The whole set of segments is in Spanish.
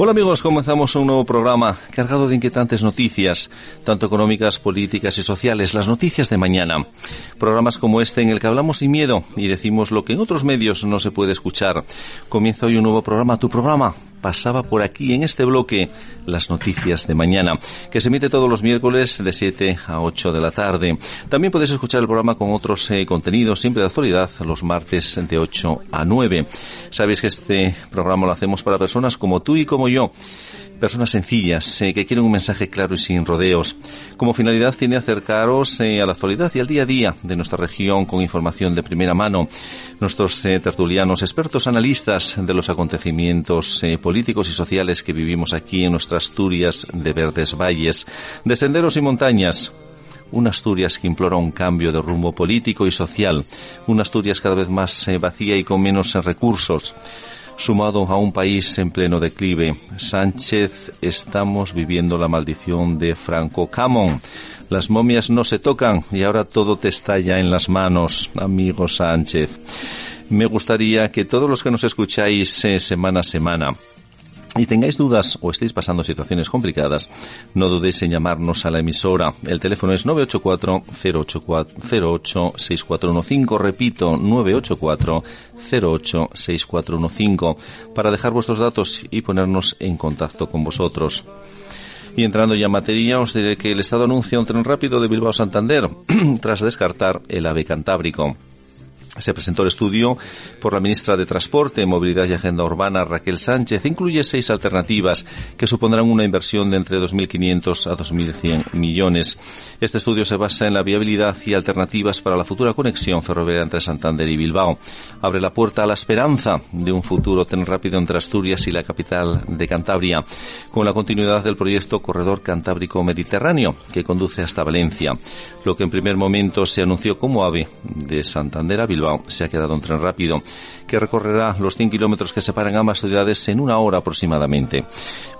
Hola amigos, comenzamos un nuevo programa cargado de inquietantes noticias, tanto económicas, políticas y sociales, las noticias de mañana. Programas como este en el que hablamos sin miedo y decimos lo que en otros medios no se puede escuchar. Comienza hoy un nuevo programa, tu programa, pasaba por aquí en este bloque las noticias de mañana, que se emite todos los miércoles de 7 a 8 de la tarde. También podéis escuchar el programa con otros eh, contenidos, siempre de actualidad, los martes de 8 a 9. Sabéis que este programa lo hacemos para personas como tú y como yo personas sencillas eh, que quieren un mensaje claro y sin rodeos. Como finalidad tiene acercaros eh, a la actualidad y al día a día de nuestra región con información de primera mano. Nuestros eh, tertulianos, expertos analistas de los acontecimientos políticos y sociales que vivimos aquí en nuestras Asturias de verdes valles, de senderos y montañas, una Asturias que implora un cambio de rumbo político y social, una Asturias cada vez más vacía y con menos recursos sumado a un país en pleno declive. Sánchez, estamos viviendo la maldición de Franco Camón. Las momias no se tocan y ahora todo te estalla en las manos, amigo Sánchez. Me gustaría que todos los que nos escucháis eh, semana a semana y tengáis dudas o estéis pasando situaciones complicadas, no dudéis en llamarnos a la emisora. El teléfono es 984-08-6415. Repito, 984-08-6415 para dejar vuestros datos y ponernos en contacto con vosotros. Y entrando ya en materia, os diré que el Estado anuncia un tren rápido de Bilbao Santander tras descartar el AVE Cantábrico. Se presentó el estudio por la ministra de Transporte, Movilidad y Agenda Urbana, Raquel Sánchez. Incluye seis alternativas que supondrán una inversión de entre 2.500 a 2.100 millones. Este estudio se basa en la viabilidad y alternativas para la futura conexión ferroviaria entre Santander y Bilbao. Abre la puerta a la esperanza de un futuro tren rápido entre Asturias y la capital de Cantabria, con la continuidad del proyecto Corredor Cantábrico Mediterráneo, que conduce hasta Valencia. Lo que en primer momento se anunció como AVE de Santander a Bilbao se ha quedado un tren rápido que recorrerá los 100 kilómetros que separan ambas ciudades en una hora aproximadamente.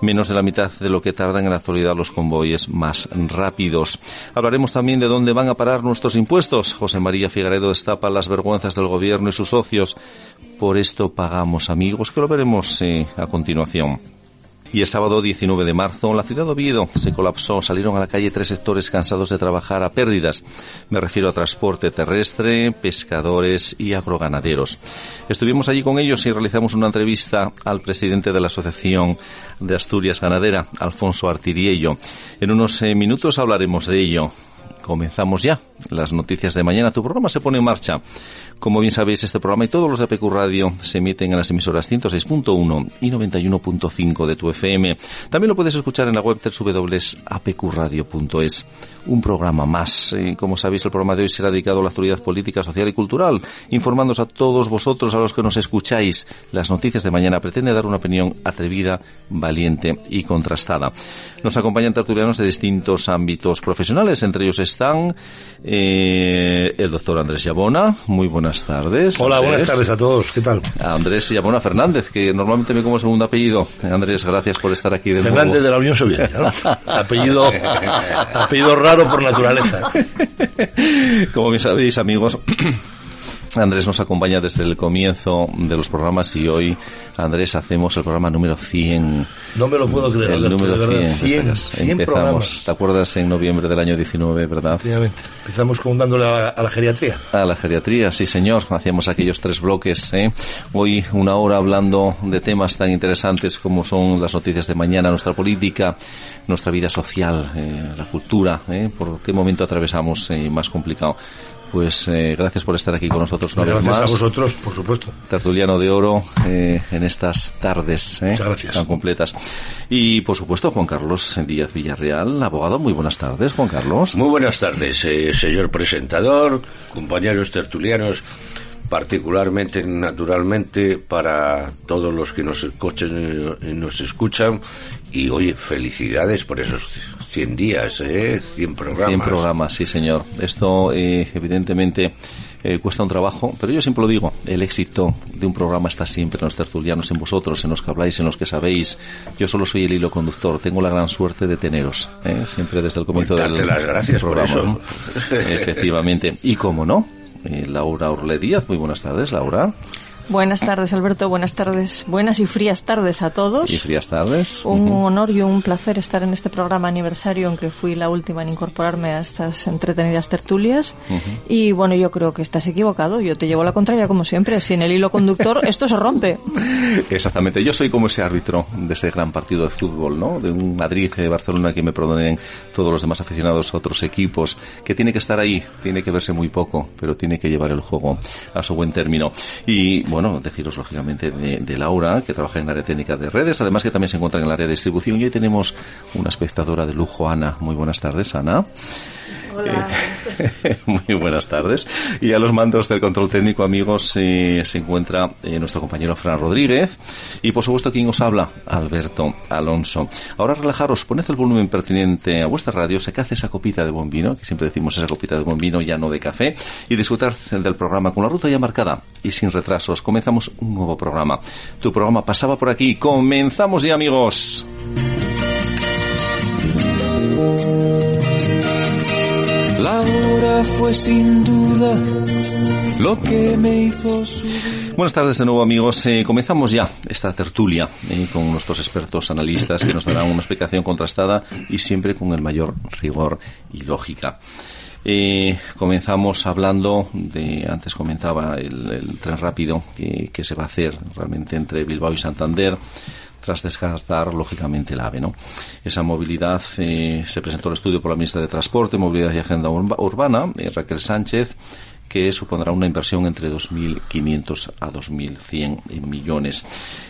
Menos de la mitad de lo que tardan en la actualidad los convoyes más rápidos. Hablaremos también de dónde van a parar nuestros impuestos. José María Figueredo destapa las vergüenzas del gobierno y sus socios. Por esto pagamos amigos, que lo veremos eh, a continuación. Y el sábado 19 de marzo, la ciudad de Oviedo se colapsó. Salieron a la calle tres sectores cansados de trabajar a pérdidas. Me refiero a transporte terrestre, pescadores y agroganaderos. Estuvimos allí con ellos y realizamos una entrevista al presidente de la Asociación de Asturias Ganadera, Alfonso Artiriello. En unos eh, minutos hablaremos de ello. Comenzamos ya las noticias de mañana. Tu programa se pone en marcha. Como bien sabéis, este programa y todos los de APQ Radio se emiten en las emisoras 106.1 y 91.5 de tu FM. También lo puedes escuchar en la web www.apqradio.es. Un programa más. como sabéis, el programa de hoy será dedicado a la actualidad política, social y cultural, informándoos a todos vosotros, a los que nos escucháis. Las noticias de mañana pretende dar una opinión atrevida, valiente y contrastada. Nos acompañan tertulianos de distintos ámbitos profesionales, entre ellos están eh, el doctor Andrés Yabona. Muy buenas tardes. Hola, buenas tardes a todos. ¿Qué tal? Andrés Yabona Fernández, que normalmente me como segundo apellido. Andrés, gracias por estar aquí de Fernández de la Unión Soviética. apellido, apellido raro por naturaleza. Como bien sabéis, amigos, Andrés nos acompaña desde el comienzo de los programas y hoy, Andrés, hacemos el programa número 100. No me lo puedo creer. El número de verdad, 100. 100 Empezamos. programas. ¿Te acuerdas en noviembre del año 19, verdad? Efectivamente. Empezamos con dándole a, la- a la geriatría. A la geriatría, sí señor. Hacíamos aquellos tres bloques. ¿eh? Hoy una hora hablando de temas tan interesantes como son las noticias de mañana, nuestra política, nuestra vida social, eh, la cultura. ¿eh? ¿Por qué momento atravesamos eh, más complicado? Pues eh, gracias por estar aquí con nosotros una Gracias vez a más. vosotros, por supuesto. Tertuliano de Oro eh, en estas tardes ¿eh? Muchas gracias. tan completas. Y por supuesto, Juan Carlos Díaz Villarreal, abogado. Muy buenas tardes, Juan Carlos. Muy buenas tardes, eh, señor presentador, compañeros tertulianos, particularmente, naturalmente, para todos los que nos escuchen, eh, nos escuchan. Y oye, felicidades por esos 100 días, eh, 100 programas. 100 programas, sí, señor. Esto, eh, evidentemente, eh, cuesta un trabajo, pero yo siempre lo digo, el éxito de un programa está siempre en los tertulianos, en vosotros, en los que habláis, en los que sabéis. Yo solo soy el hilo conductor, tengo la gran suerte de teneros, ¿eh? siempre desde el comienzo Pues del, las gracias del por programa. eso. ¿no? Efectivamente. Y cómo no, eh, Laura Orle Díaz, muy buenas tardes, Laura. Buenas tardes, Alberto. Buenas tardes. Buenas y frías tardes a todos. Y frías tardes. Un Ujú. honor y un placer estar en este programa aniversario, aunque fui la última en incorporarme a estas entretenidas tertulias. Y bueno, yo creo que estás equivocado. Yo te llevo la contraria, como siempre. Sin el hilo conductor, esto se rompe. Exactamente, yo soy como ese árbitro de ese gran partido de fútbol, ¿no? De un Madrid, de Barcelona, que me perdonen todos los demás aficionados a otros equipos, que tiene que estar ahí, tiene que verse muy poco, pero tiene que llevar el juego a su buen término. Y bueno, deciros lógicamente de Laura, que trabaja en el área técnica de redes, además que también se encuentra en el área de distribución. Y hoy tenemos una espectadora de lujo, Ana. Muy buenas tardes, Ana. Eh, Muy buenas tardes. Y a los mandos del control técnico, amigos, eh, se encuentra eh, nuestro compañero Fran Rodríguez. Y por supuesto, quien os habla, Alberto Alonso. Ahora relajaros, poned el volumen pertinente a vuestra radio, sacad esa copita de buen vino, que siempre decimos esa copita de buen vino, ya no de café, y disfrutar del programa con la ruta ya marcada y sin retrasos. Comenzamos un nuevo programa. Tu programa pasaba por aquí. Comenzamos ya, amigos. La hora fue sin duda lo que me hizo subir. Buenas tardes de nuevo amigos. Eh, comenzamos ya esta tertulia eh, con nuestros expertos analistas que nos darán una explicación contrastada y siempre con el mayor rigor y lógica. Eh, comenzamos hablando de, antes comentaba el, el tren rápido que, que se va a hacer realmente entre Bilbao y Santander tras descartar lógicamente el AVE. ¿no? Esa movilidad eh, se presentó el estudio por la ministra de Transporte, Movilidad y Agenda Urba- Urbana, eh, Raquel Sánchez, que supondrá una inversión entre 2.500 a 2.100 millones.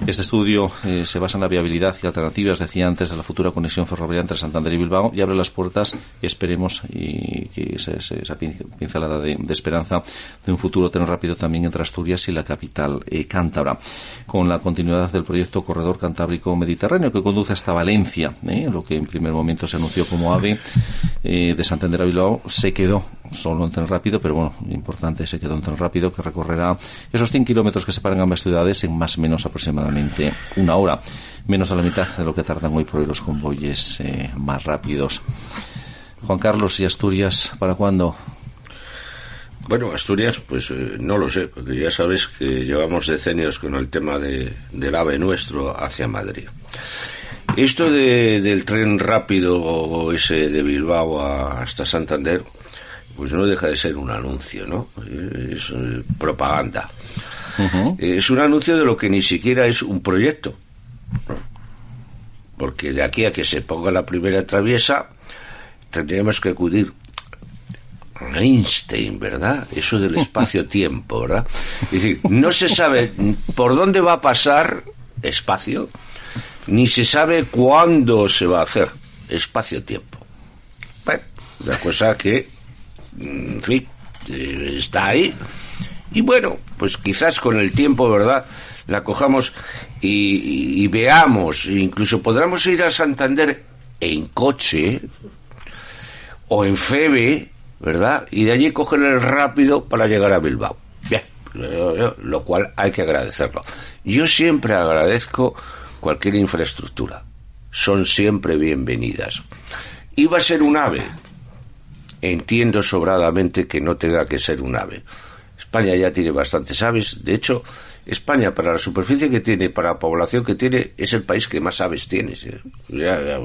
Este estudio eh, se basa en la viabilidad y alternativas, decía antes, de la futura conexión ferroviaria entre Santander y Bilbao y abre las puertas, esperemos, y que esa, esa- esa pin- pincelada de, esperanza de un futuro tren rápido también entre Asturias y la capital eh, cántabra, con la continuidad del proyecto Corredor Cantábrico Mediterráneo que conduce hasta Valencia, ¿eh? lo que en primer momento se anunció como AVE eh, de Santander a Bilbao, se quedó solo en tren rápido, pero bueno, importante, se quedó en tren rápido que recorrerá esos 100 kilómetros que separan ambas ciudades en más o menos aproximadamente una hora, menos de la mitad de lo que tardan hoy por hoy los convoyes eh, más rápidos. Juan Carlos y Asturias, ¿para cuándo? Bueno, Asturias, pues eh, no lo sé, porque ya sabes que llevamos decenios con el tema de, del AVE nuestro hacia Madrid. Esto de- del tren rápido ese de Bilbao a- hasta Santander, pues no deja de ser un anuncio, ¿no? Es eh, propaganda. Es un anuncio de lo que ni siquiera es un proyecto. Porque de aquí a que se ponga la primera traviesa, tendríamos que acudir a Einstein, ¿verdad? Eso del espacio-tiempo, ¿verdad? Es decir, no se sabe por dónde va a pasar espacio, ni se sabe cuándo se va a hacer espacio-tiempo. Bueno, una cosa que, en fin, eh, está ahí. Y bueno, pues quizás con el tiempo, ¿verdad? La cojamos y, veamos, incluso podremos ir a Santander en coche o en Febe, ¿verdad? Y de allí coger el rápido para llegar a Bilbao. Bien, lo cual hay que agradecerlo. Yo siempre agradezco cualquier infraestructura. Son siempre bienvenidas. Iba a ser un ave. Entiendo sobradamente que no tenga que ser un ave. España ya tiene bastantes aves. De hecho, España, para la superficie que tiene, para la población que tiene, es el país que más aves tiene. Ya- ya-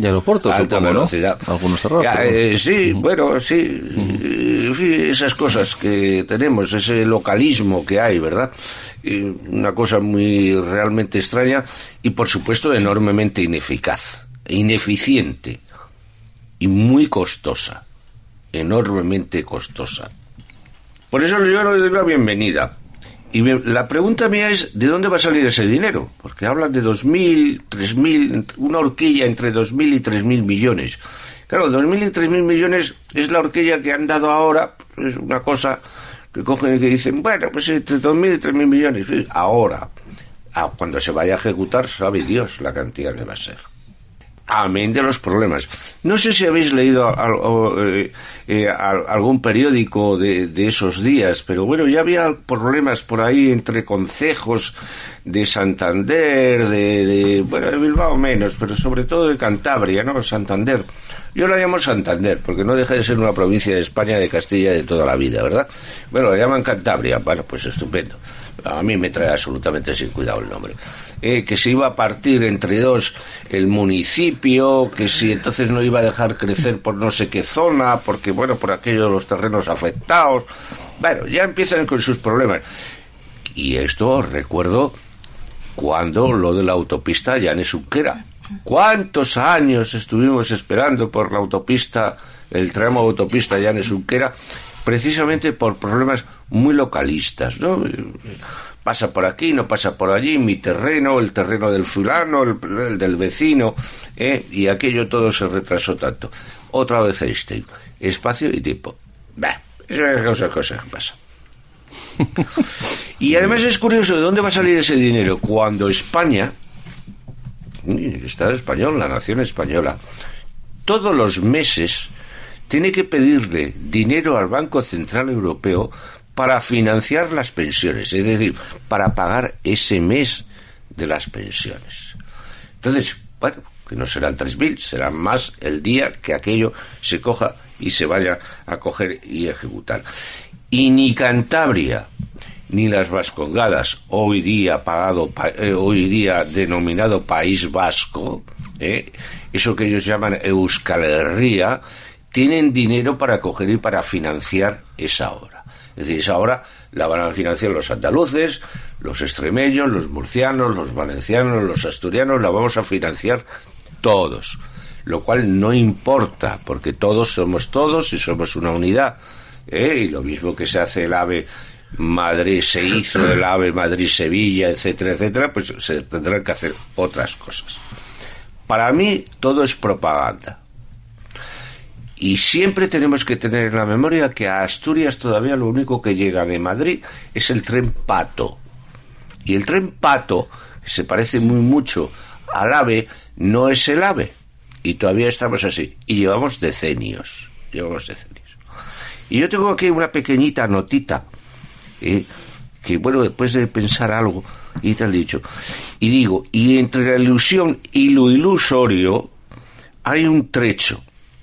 Y aeropuertos, alta supongo, ¿no? velocidad. Algunos cerrados, eh, sí, bueno, sí. En fin, esas cosas que tenemos, ese localismo que hay, ¿verdad? Y una cosa muy realmente extraña y, por supuesto, enormemente ineficaz, ineficiente y muy costosa. Enormemente costosa. Por eso yo le doy la bienvenida. Y la pregunta mía es, ¿de dónde va a salir ese dinero? Porque hablan de 2.000, 3.000, una horquilla entre 2.000 y 3.000 millones. Claro, 2.000 y 3.000 millones es la horquilla que han dado ahora, es una cosa que cogen y que dicen, bueno, pues entre 2.000 y 3.000 millones, ahora. Ah, cuando se vaya a ejecutar, sabe Dios la cantidad que va a ser. Amén de los problemas. No sé si habéis leído eh, eh, al- algún periódico de, de esos días, pero bueno, ya había problemas por ahí entre concejos de Santander, de, de- bueno, de Bilbao menos, pero sobre todo de Cantabria, ¿no? Santander. Yo la llamo Santander, porque no deja de ser una provincia de España, de Castilla de toda la vida, ¿verdad? Bueno, la llaman Cantabria, bueno, pues estupendo. A mí me trae absolutamente sin cuidado el nombre. Eh, que se iba a partir entre dos el municipio, que si entonces no iba a dejar crecer por no sé qué zona, porque bueno, por aquello de los terrenos afectados. Bueno, ya empiezan con sus problemas. Y esto recuerdo cuando lo de la autopista Llanes Unquera. ¿Cuántos años estuvimos esperando por la autopista, el tramo autopista Llanes Unquera? Precisamente por problemas muy localistas, ¿no? Pasa por aquí, no pasa por allí, mi terreno, el terreno del fulano, el, el del vecino, ¿eh? y aquello todo se retrasó tanto. Otra vez Einstein, espacio y tiempo. Bah, esas cosas que pasan. Y además es curioso de dónde va a salir ese dinero cuando España, el Estado español, la nación española, todos los meses tiene que pedirle dinero al Banco Central Europeo para financiar las pensiones, es decir, para pagar ese mes de las pensiones. Entonces, bueno, que no serán 3.000, serán más el día que aquello se coja y se vaya a coger y ejecutar. Y ni Cantabria, ni las Vascongadas, hoy día pagado, pa- eh, hoy día denominado País Vasco, eh, eso que ellos llaman Euskal Herria, tienen dinero para coger y para financiar esa obra. Es decir, esa obra la van a financiar los andaluces, los extremeños, los murcianos, los valencianos, los asturianos, la vamos a financiar todos. Lo cual no importa, porque todos somos todos y somos una unidad. ¿eh? Y lo mismo que se hace el AVE Madrid, se hizo el AVE Madrid-Sevilla, etcétera, etcétera, pues se tendrán que hacer otras cosas. Para mí todo es propaganda. Y siempre tenemos que tener en la memoria que a Asturias todavía lo único que llega de Madrid es el tren Pato. Y el tren Pato, que se parece muy mucho al AVE, no es el AVE. Y todavía estamos así. Y llevamos decenios. Llevamos decenios. Y yo tengo aquí una pequeñita notita. ¿Eh? que bueno, después de pensar algo y tal dicho. Y digo, y entre la ilusión y lo ilusorio hay un trecho.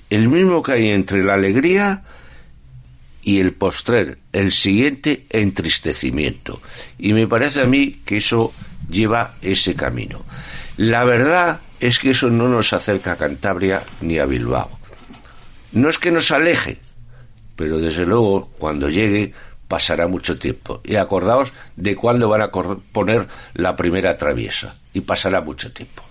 El mismo que hay entre la alegría y el postrer, el siguiente entristecimiento. Y me parece a mí que eso lleva ese camino. La verdad es que eso no nos acerca a Cantabria ni a Bilbao. No es que nos aleje, pero desde luego cuando llegue pasará mucho tiempo. Y acordaos de cuándo van a poner la primera traviesa. Y pasará mucho tiempo.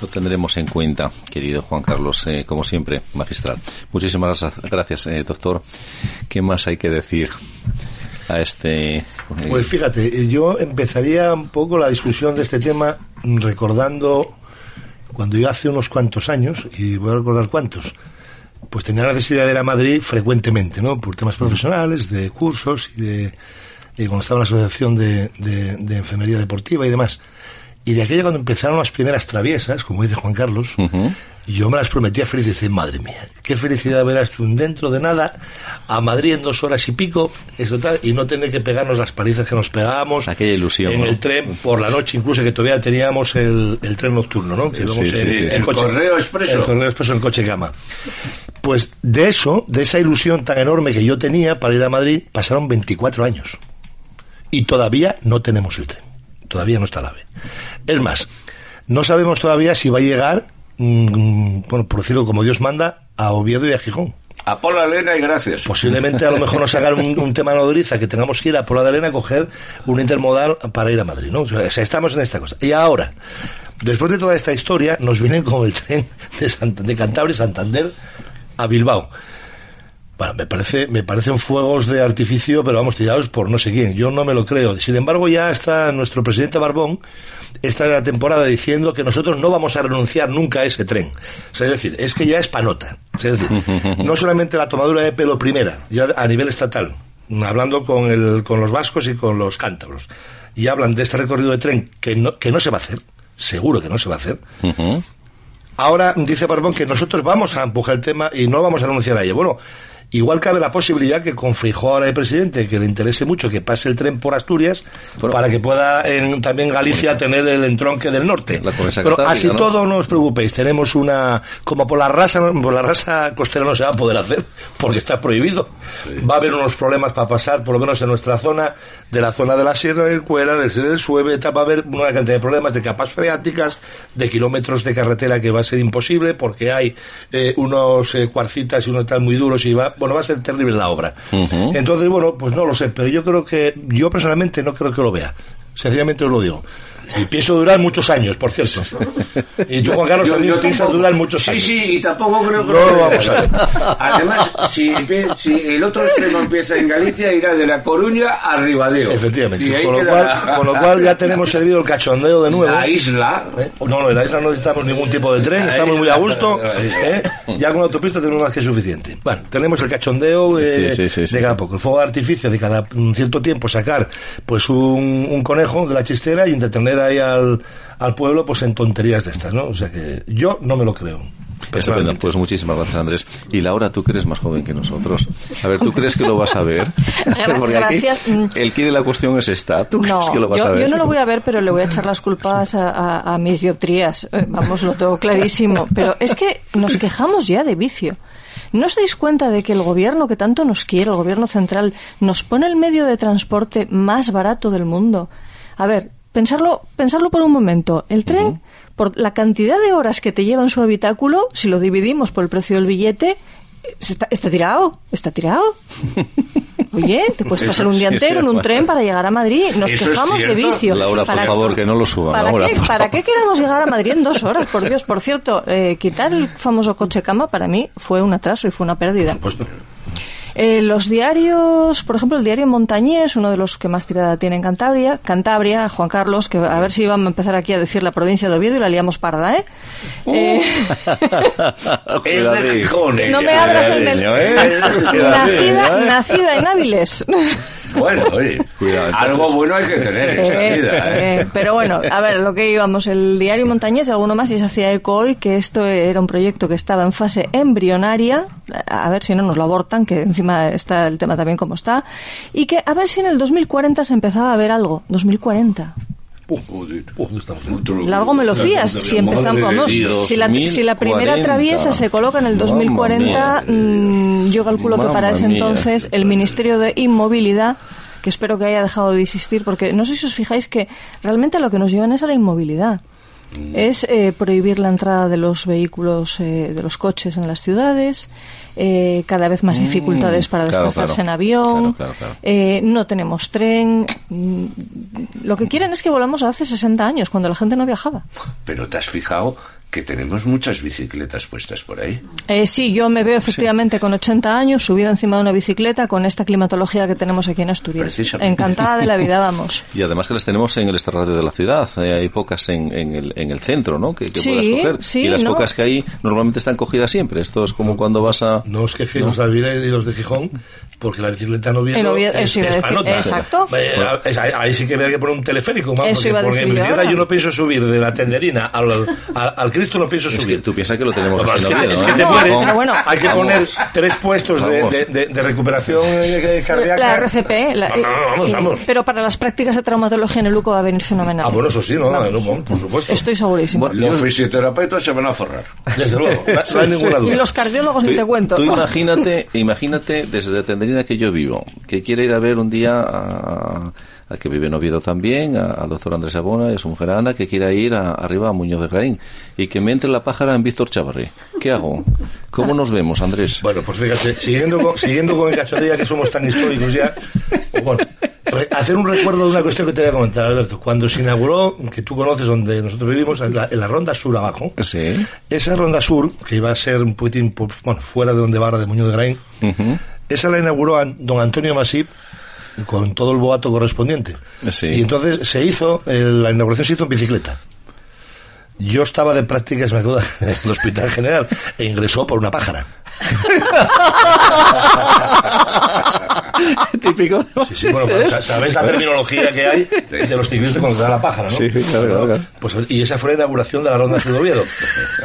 Lo tendremos en cuenta, querido Juan Carlos, eh, como siempre, magistral. Muchísimas gra- gracias, eh, doctor. ¿Qué más hay que decir a este? eh, Pues fíjate, yo empezaría un poco la discusión de este tema recordando cuando yo hace unos cuantos años, y voy a recordar cuántos, pues tenía la necesidad de ir a Madrid frecuentemente, ¿no? Por temas profesionales, de cursos y de. Y cuando estaba en la Asociación de, de, de Enfermería Deportiva y demás. Y de aquella cuando empezaron las primeras traviesas, como dice Juan Carlos, yo me las prometía feliz. Dice, madre mía, qué felicidad verás tú dentro de nada a Madrid en dos horas y pico, eso tal, y no tener que pegarnos las palizas que nos pegábamos. Aquella ilusión, En ¿no? el tren por la noche, incluso que todavía teníamos el, el tren nocturno, ¿no? Que Sí, sí, en- sí. en El correo expreso. El correo expreso en coche gama. Pues de eso, de esa ilusión tan enorme que yo tenía para ir a Madrid, pasaron 24 años. Y todavía no tenemos el tren. Todavía no está la AVE. Es más, no sabemos todavía si va a llegar, mm, bueno, por decirlo como Dios manda, a Oviedo y a Gijón. A Pola Elena y gracias. Posiblemente a lo mejor nos hagan un, un tema nodriza que tengamos que ir a Pola de Arena a coger un intermodal para ir a Madrid, ¿no? O sea, estamos en esta cosa. Y ahora, después de toda esta historia, nos vienen con el tren de, Sant- de Cantabria y Santander a Bilbao. Bueno, me parece, me parecen fuegos de artificio, pero vamos, tirados por no sé quién. Yo no me lo creo. Sin embargo, ya está nuestro presidente Barbón esta temporada diciendo que nosotros no vamos a renunciar nunca a ese tren. O sea, es decir, es que ya es panota. O sea, es decir, no solamente la tomadura de pelo primera, ya a nivel estatal, hablando con, el, con los vascos y con los cántabros, y hablan de este recorrido de tren que no, que no se va a hacer, seguro que no se va a hacer. Ahora dice Barbón que nosotros vamos a empujar el tema y no vamos a renunciar a ello. Bueno, igual cabe la posibilidad que con ahora de presidente, que le interese mucho que pase el tren por Asturias, para que pueda en, también Galicia tener el entronque del norte. Pero así ¿no? todo no os preocupéis, tenemos una como por la raza, por la raza costera no se va a poder hacer porque está prohibido. Va a haber unos problemas para pasar, por lo menos en nuestra zona, de la zona de la Sierra del Cuera, del del Sueve, va a haber una cantidad de problemas de capas freáticas, de kilómetros de carretera que va a ser imposible porque hay eh, unos eh, cuarcitas y unos tal muy duros y va, bueno, va a ser terrible la obra. Entonces, bueno, pues no lo sé, pero yo creo que, yo personalmente no creo que lo vea. Sencillamente os lo digo. Y pienso durar muchos años, por cierto. Y tú, Juan Carlos, Yo- también yo piensas tampoco. durar muchos sí, años. Sí, y tampoco creo que... No lo vamos a ver. Además, si, si el otro extremo empieza en Galicia, irá de La Coruña a Ribadeo. Efectivamente. Con lo, cual, con lo cual ya tenemos servido el cachondeo de nuevo. La isla... ¿Eh? No, no, en la isla no necesitamos ningún tipo de tren, estamos muy a gusto. ¿eh? Ya con la autopista tenemos más que suficiente. Bueno, tenemos el cachondeo eh, Sí, sí, sí, sí. de cada poco, el fuego de artificio de cada mm, cierto tiempo sacar pues un, un conejo de la chistera y entretener ahí al, al pueblo pues en tonterías de estas, ¿no? O sea que yo no me lo creo. Pues muchísimas gracias, Andrés. Y Laura, tú que eres más joven que nosotros. A ver, ¿tú crees que lo vas a ver? Porque aquí Gracias. Mm. el quid de la cuestión es esta. ¿Tú No, crees que lo vas yo, a ver? yo no lo voy a ver, pero le voy a echar las culpas a, a- a mis dioptrías. Eh, Vamos, lo tengo clarísimo. Pero es que nos quejamos ya de vicio. ¿No os dais cuenta de que el gobierno que tanto nos quiere, el gobierno central, nos pone el medio de transporte más barato del mundo? A ver, pensarlo, pensarlo por un momento. El tren, por la cantidad de horas que te lleva en su habitáculo, si lo dividimos por el precio del billete, eh, está, está tirado, está tirado. Oye, te puedes Eso pasar un día sí, entero en un tren para llegar a Madrid. Nos quejamos de vicio. Laura, por ¿Para- favor, que no lo suban. ¿Para, Laura, qué, ¿Para qué queremos llegar a Madrid en dos horas? Por Dios, por cierto, eh, quitar el famoso coche cama para mí fue un atraso y fue una pérdida. Pues. Eh, los diarios, por ejemplo, el diario Montañés, uno de los que más tirada tiene en Cantabria, Cantabria, Juan Carlos, que a ver si vamos a empezar aquí a decir la provincia de Oviedo y la liamos parda, ¿eh? Eh, Es de Gijón, no me abras el mel- Cuidadillo, ¿eh? nacida, ¿eh? nacida en Áviles. Bueno, oye, Cuidado, entonces. algo bueno hay que tener en esta Eh, vida, ¿eh? eh, pero bueno, a ver, lo que íbamos, el diario Montañés alguno más, y se hacía eco hoy que esto era un proyecto que estaba en fase embrionaria, a ver si no nos lo abortan, que encima está el tema también como está, y que a ver si en el 2040 se empezaba a ver algo. 2040. En- Otro- Largo me lo fías. Si empezamos, vamos, si la, si la primera 2040. traviesa se coloca en el Mamma 2040, mía. mm, yo calculo que para ese entonces el Ministerio de Inmovilidad, que espero que haya dejado de existir, porque no sé si os fijáis que realmente lo que nos llevan es a la inmovilidad. Es eh, prohibir la entrada de los vehículos, eh, de los coches en las ciudades, eh, cada vez más Mm, dificultades para claro, desplazarse claro. en avión, Claro, claro, claro. eh, no tenemos tren. mm, Lo que quieren es que volvamos a hace 60 años, cuando la gente no viajaba. Pero te has fijado que tenemos muchas bicicletas puestas por ahí. Eh, sí, yo me veo efectivamente con 80 años subida encima de una bicicleta con esta climatología que tenemos aquí en Asturias. Encantada de la vida, vamos. Y además que las tenemos en el extrarradio de la ciudad. Eh, hay pocas en, en, el, en el centro, ¿no? Que, que Sí, puedas coger. sí, y las ¿no? pocas que hay normalmente están cogidas siempre. Esto es como cuando vas a... No os quejéis los de Avilés y los de Gijón, porque la bicicleta Oviedo En Oviedo, es, eso iba a es panota. exacto. Eh, ahí, sí que había que poner un teleférico, más, Eso porque, iba a porque en yo bicicleta yo no pienso subir de la tenderina al, al, al Cristo, no pienso Es que subir. tú piensas que lo tenemos Bueno, así es que, es que ¿eh? te No, mueres. pero bueno. Hay que Vamos. poner tres puestos de, de, de- de recuperación eh, cardíaca. La RCP, la- No, no, no, vamos, sí, vamos. pero para las prácticas de traumatología en el UCO va a venir fenomenal. Ah, bueno, eso sí, no, no, Vamos. no, por supuesto. Estoy segurísimo. Bueno, Los fisioterapeutas se van a forrar. Desde luego, no, no hay ninguna y duda. los cardiólogos ni te cuento. Tú imagínate, imagínate desde Tenderina que yo vivo, que quiere ir a ver un día a, a que vive en Oviedo también, al doctor Andrés Abona y a su mujer Ana, que quiera ir a- arriba a Muñoz de Graín y que me entre la pájara en Víctor Chavarri. ¿Qué hago? ¿Cómo nos vemos, Andrés? Bueno, pues fíjate, siguiendo con, siguiendo con el cachondía que somos tan históricos ya, bueno, re- hacer un recuerdo de una cuestión que te voy a comentar, Alberto. Cuando se inauguró, que tú conoces donde nosotros vivimos, en la, en la Ronda Sur abajo, Sí. esa Ronda Sur, que iba a ser un poquitín, pues, bueno, fuera de donde va ahora de Muñoz de Graín, Ujú. Esa la inauguró don Antonio Masip con todo el boato correspondiente. Sí. Y entonces se hizo, la inauguración se hizo en bicicleta. Yo estaba de prácticas, me acuerdo, en el Hospital General, e ingresó por una pájara. Típico. Sí, sí, bueno, pues, sa- sabéis la terminología que hay de los ciclistas cuando te da la pájara, ¿no? Sí, sí, claro, claro. Pues, y esa fue la inauguración de la Ronda de Oviedo.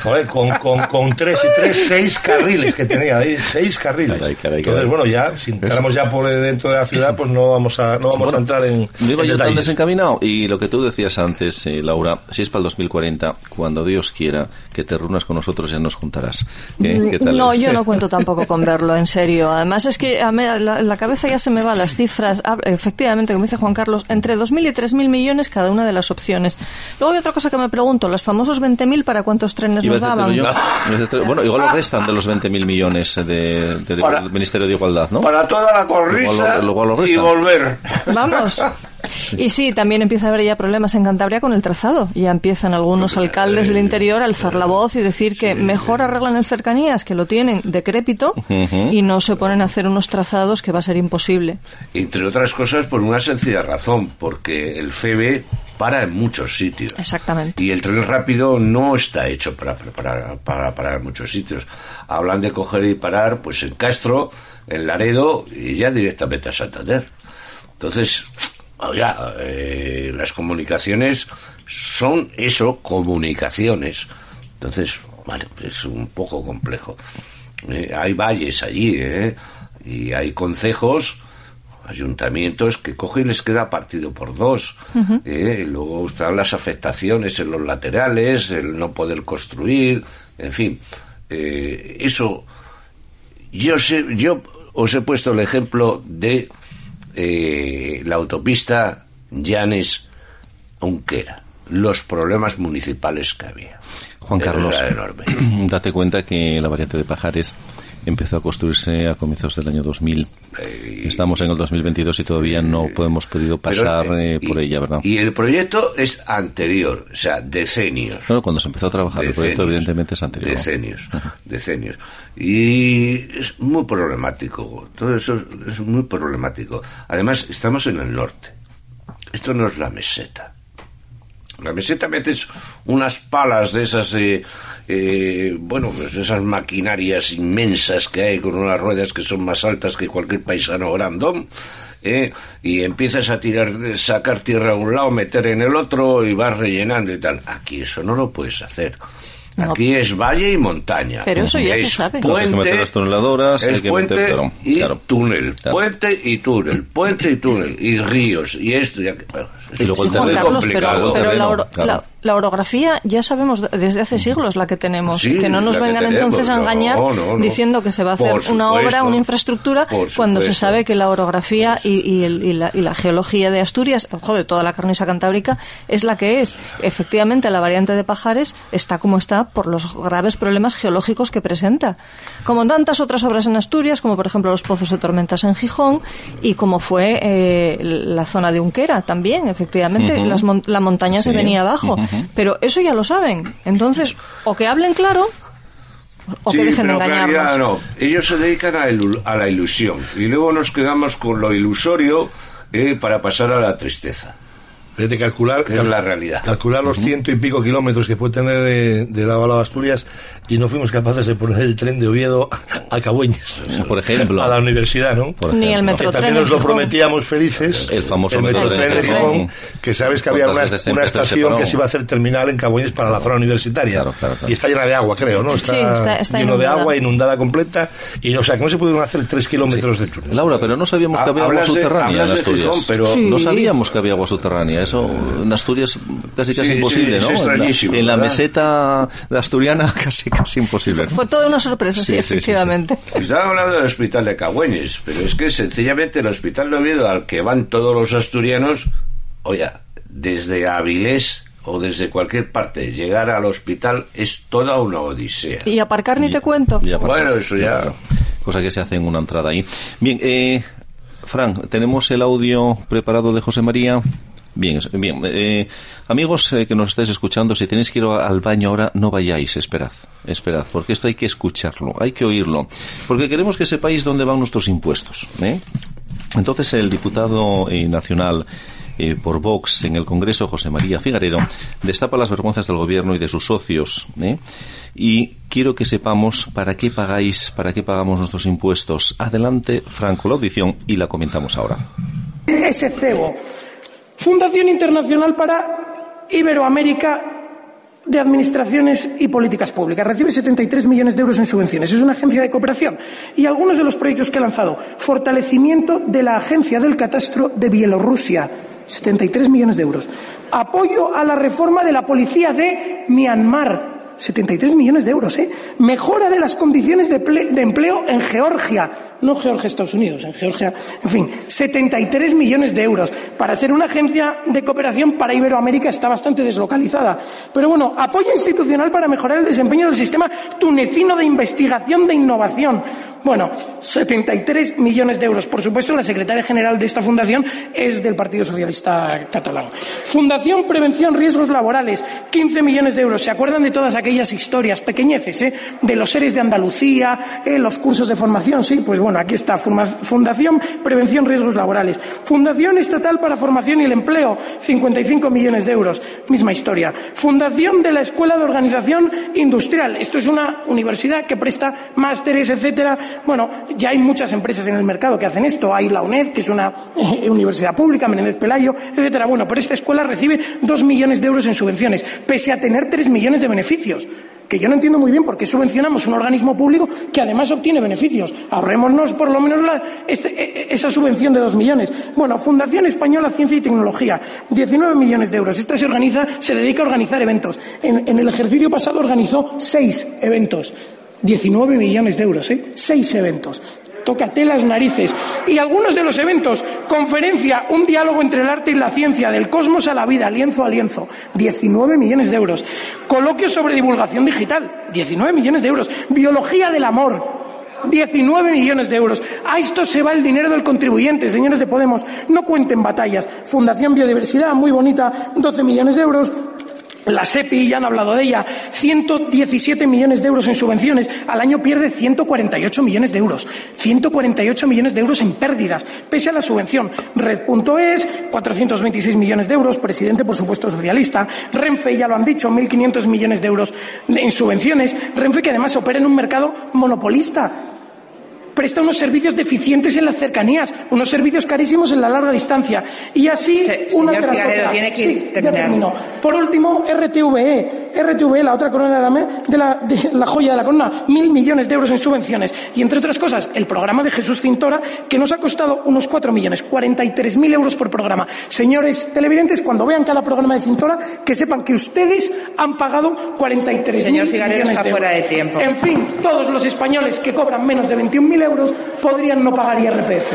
Joder, con, con, con tres y tres, seis carriles que tenía ahí, seis carriles. Caray, caray, Entonces, caray. bueno, ya, si entramos ya por dentro de la ciudad, pues no vamos a, no vamos Bueno, a entrar en, No iba en yo tan desencaminado. Y lo que tú decías antes, eh, Laura, si es para el 2040, cuando Dios quiera que te reúnas con nosotros, ya nos juntarás. ¿Qué, qué tal? No, yo no cuento tampoco con verlo, en serio. Además es que a mí la, la cabeza ya se me van las cifras. Ah, Efectivamente, como dice Juan Carlos, entre 2.000 y 3.000 millones cada una de las opciones. Luego hay otra cosa que me pregunto, los famosos 20.000 para cuántos trenes nos daban. yo. Bueno, igual lo restan de los 20.000 millones de, de- del Para- Ministerio de Igualdad, ¿no? Para toda la corrisa Igual lo- igual lo y volver. Vamos. Y sí, también empieza a haber ya problemas en Cantabria con el trazado. Ya empiezan algunos alcaldes del interior a alzar la voz y decir que mejor arreglan el cercanías, que lo tienen decrépito, y no se ponen a hacer unos trazados que va a ser imposible. Entre otras cosas, por una sencilla razón, porque el FEBE para en muchos sitios. Exactamente. Y el tren rápido no está hecho para, para, para parar en muchos sitios. Hablan de coger y parar pues en Castro, en Laredo y ya directamente a Santander. Entonces, oiga, eh, las comunicaciones son eso, comunicaciones. Entonces, bueno, es un poco complejo. Eh, hay valles allí, ¿eh? Y hay concejos ayuntamientos que cogen y les queda partido por dos. ¿eh? Luego están las afectaciones en los laterales, el no poder construir, en fin. Eh, eso, yo sé, yo os he puesto el ejemplo de eh, la autopista Llanes Unquera, los problemas municipales que había. Juan Carlos, date cuenta que la variante de Pajares empezó a construirse a comienzos del año 2000. Eh, Estamos en el 2022 y todavía no hemos podido pasar eh, eh, por y- ella, ¿verdad? Y el proyecto es anterior, o sea, decenios. Bueno, cuando se empezó a trabajar el proyecto, Decenios. evidentemente es anterior. Decenios, decenios. Y es muy problemático, todo eso es, es muy problemático. Además, estamos en el norte. Esto no es la meseta. La meseta metes unas palas de esas, eh, eh, bueno, pues esas maquinarias inmensas que hay con unas ruedas que son más altas que cualquier paisano grandón, eh, y empiezas a tirar, sacar tierra a un lado, meter en el otro y vas rellenando y tal. Aquí eso no lo puedes hacer. No. Aquí es valle y montaña. Pero eso ya se Es sabe. Claro, hay que Puente, meter las toneladoras, hay que puente meter- claro, y claro. túnel. Claro. Puente y túnel. Puente y túnel. Y ríos. Y esto. Y aquello. Y luego el Sí, Juan terreno. Carlos, pero, complicado. pero la- la orografía ya sabemos de- desde hace siglos la que tenemos. Sí, que no nos vengan tenemos, entonces a engañar no, no. diciendo que se va a hacer una obra, una infraestructura, cuando se sabe que la orografía y, y el- y la, y la geología de Asturias, joder, toda la cornisa cantábrica, es la que es. Efectivamente, la variante de Pajares está como está por los graves problemas geológicos que presenta. Como tantas otras obras en Asturias, como por ejemplo los pozos de tormentas en Gijón, y como fue eh, la zona de Unquera también, efectivamente, las la montaña se venía abajo. Pero eso ya lo saben. Entonces, o que hablen claro, o que dejen de engañarnos. no. Ellos se dedican a, ilu- a la ilusión. Y luego nos quedamos con lo ilusorio eh, para pasar a la tristeza. De calcular, Es la realidad. calcular los ciento y pico kilómetros que puede tener eh, de la Bala de Asturias y no fuimos capaces de poner el tren de Oviedo a Cabueñes. Por ejemplo. A la universidad, ¿no? Por Ni el metro- que también nos lo prometíamos felices. El famoso metro metrotren tren de de Gijón. Que sabes que había una, ¿Cuántas veces una empezó ese estación que se iba a hacer terminal en Cabueñes para la zona universitaria. Claro, claro, claro. Y está llena de agua, creo, ¿no? Está, Sí, está- está lleno de inundada. agua, inundada completa. Y, o sea, que no se pudieron hacer tres kilómetros de túnel. Laura, pero no sabíamos que Ha- había agua de- subterránea en de Asturias. Pero-. No sabíamos que había agua subterránea. Eso en Asturias casi casi Sí, imposible, sí, ¿no? es En la- en la, meseta de asturiana casi casi imposible. ¿no? Fue toda una sorpresa, sí, Sí, sí, sí, sí. efectivamente. Estaba hablando del hospital de Cagüeñes, pero es que sencillamente el hospital de Oviedo al que van todos los asturianos, oye, desde Avilés o desde cualquier parte, llegar al hospital es toda una odisea. Y aparcar ni te cuento. Bueno, eso ya- claro. Cosa que se hace en una entrada ahí. Bien, eh, Fran, tenemos el audio preparado de José María. Bien, bien. eh, amigos eh, que nos estáis escuchando, si tenéis que ir al baño ahora, no vayáis, esperad, esperad, porque esto hay que escucharlo, hay que oírlo, porque queremos que sepáis dónde van nuestros impuestos. ¿eh? Entonces, el diputado eh, nacional por Vox en el Congreso, José María Figaredo, destapa las vergüenzas del gobierno y de sus socios. ¿eh? Y quiero que sepamos para qué pagáis, para qué pagamos nuestros impuestos. Adelante, Franco, la audición y la comentamos ahora. ese cebo. Fundación Internacional para Iberoamérica de Administraciones y Políticas Públicas. Recibe 73 millones de euros en subvenciones. Es una agencia de cooperación. Y algunos de los proyectos que ha lanzado. Fortalecimiento de la Agencia del Catastro de Bielorrusia. 73 millones de euros. Apoyo a la reforma de la policía de Myanmar. 73 millones de euros, ¿eh? Mejora de las condiciones de, de empleo en Georgia. No Georgia, Estados Unidos, en Georgia. En fin, 73 millones de euros. Para ser una agencia de cooperación para Iberoamérica está bastante deslocalizada. Pero bueno, apoyo institucional para mejorar el desempeño del sistema tunecino de investigación de innovación. Bueno, 73 millones de euros. Por supuesto, la secretaria general de esta fundación es del Partido Socialista Catalán. Fundación Prevención Riesgos Laborales, 15 millones de euros. ¿Se acuerdan de todas aquellas historias pequeñeces, eh? De los seres de Andalucía, eh, los cursos de formación, sí, pues bueno, aquí está. Fundación Prevención Riesgos Laborales. Fundación Estatal para Formación y el Empleo, 55 millones de euros. Misma historia. Fundación de la Escuela de Organización Industrial. Esto es una universidad que presta másteres, etcétera. Bueno, ya hay muchas empresas en el mercado que hacen esto. Hay la UNED, que es una eh, universidad pública, Menéndez Pelayo, etcétera. Bueno, pero esta escuela recibe dos millones de euros en subvenciones, pese a tener tres millones de beneficios. Que yo no entiendo muy bien por qué subvencionamos un organismo público que además obtiene beneficios. Ahorrémonos por lo menos este- e- e- esa subvención de dos millones. Bueno, Fundación Española Ciencia y Tecnología, 19 millones de euros. Esta se organiza, se dedica a organizar eventos. En, en el ejercicio pasado organizó seis eventos. 19 millones de euros, ¿eh? Seis eventos. Tócate las narices. Y algunos de los eventos, conferencia, un diálogo entre el arte y la ciencia, del cosmos a la vida, lienzo a lienzo, 19 millones de euros. Coloquio sobre divulgación digital, 19 millones de euros. Biología del amor, 19 millones de euros. A esto se va el dinero del contribuyente, señores de Podemos. No cuenten batallas. Fundación Biodiversidad, muy bonita, 12 millones de euros. La SEPI, ya han hablado de ella, 117 millones de euros en subvenciones, al año pierde 148 millones de euros. 148 millones de euros en pérdidas, pese a la subvención. Red.es, 426 millones de euros, presidente, por supuesto, socialista. Renfe, ya lo han dicho, 1.500 millones de euros en subvenciones. Renfe, que además opera en un mercado monopolista presta unos servicios deficientes en las cercanías, unos servicios carísimos en la larga distancia. Y así, Se- una señor tras otra. tiene que Sí, ya termino. Por último, RTVE. RTVE, la otra corona de la, de la, joya de la corona, mil millones de euros en subvenciones. Y entre otras cosas, el programa de Jesús Cintora, que nos ha costado unos cuatro millones, 43 mil euros por programa. Señores televidentes, cuando vean cada programa de Cintora, que sepan que ustedes han pagado 43 Señor mil millones está de fuera euros. de tiempo. En fin, todos los españoles que cobran menos de 21.000 euros podrían no pagar IRPF.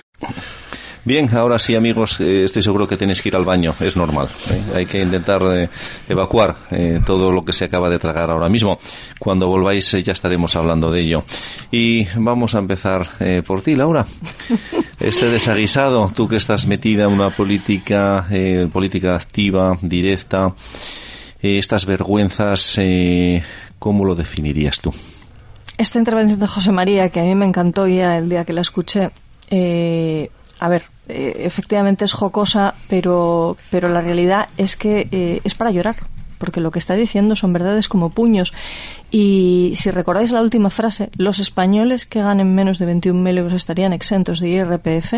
Bien, ahora sí, amigos, eh, estoy seguro que tenéis que ir al baño, es normal. ¿eh? Hay que intentar eh, evacuar eh, todo lo que se acaba de tragar ahora mismo. Cuando volváis eh, ya estaremos hablando de ello. Y vamos a empezar eh, por ti, Laura. Este desaguisado, tú que estás metida en una política, eh, política activa, directa, eh, estas vergüenzas, eh, ¿cómo lo definirías tú? Esta intervención de José María, que a mí me encantó ya el día que la escuché, eh, a ver, eh, efectivamente es jocosa, pero, pero la realidad es que eh, es para llorar, porque lo que está diciendo son verdades como puños. Y si recordáis la última frase, los españoles que ganen menos de 21.000 euros estarían exentos de IRPF,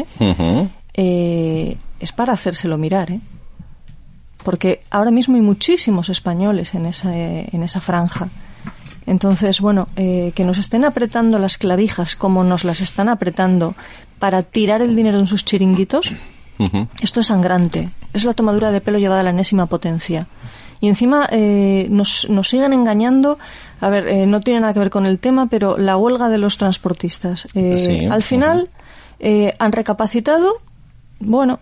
eh, es para hacérselo mirar, ¿eh? Porque ahora mismo hay muchísimos españoles en esa, en esa franja. Entonces, bueno, eh, que nos estén apretando las clavijas como nos las están apretando para tirar el dinero en sus chiringuitos, esto es sangrante. Es la tomadura de pelo llevada a la enésima potencia. Y encima eh, nos, nos, siguen engañando. A ver, eh, no tiene nada que ver con el tema, pero la huelga de los transportistas. Eh, al final eh, han recapacitado, bueno,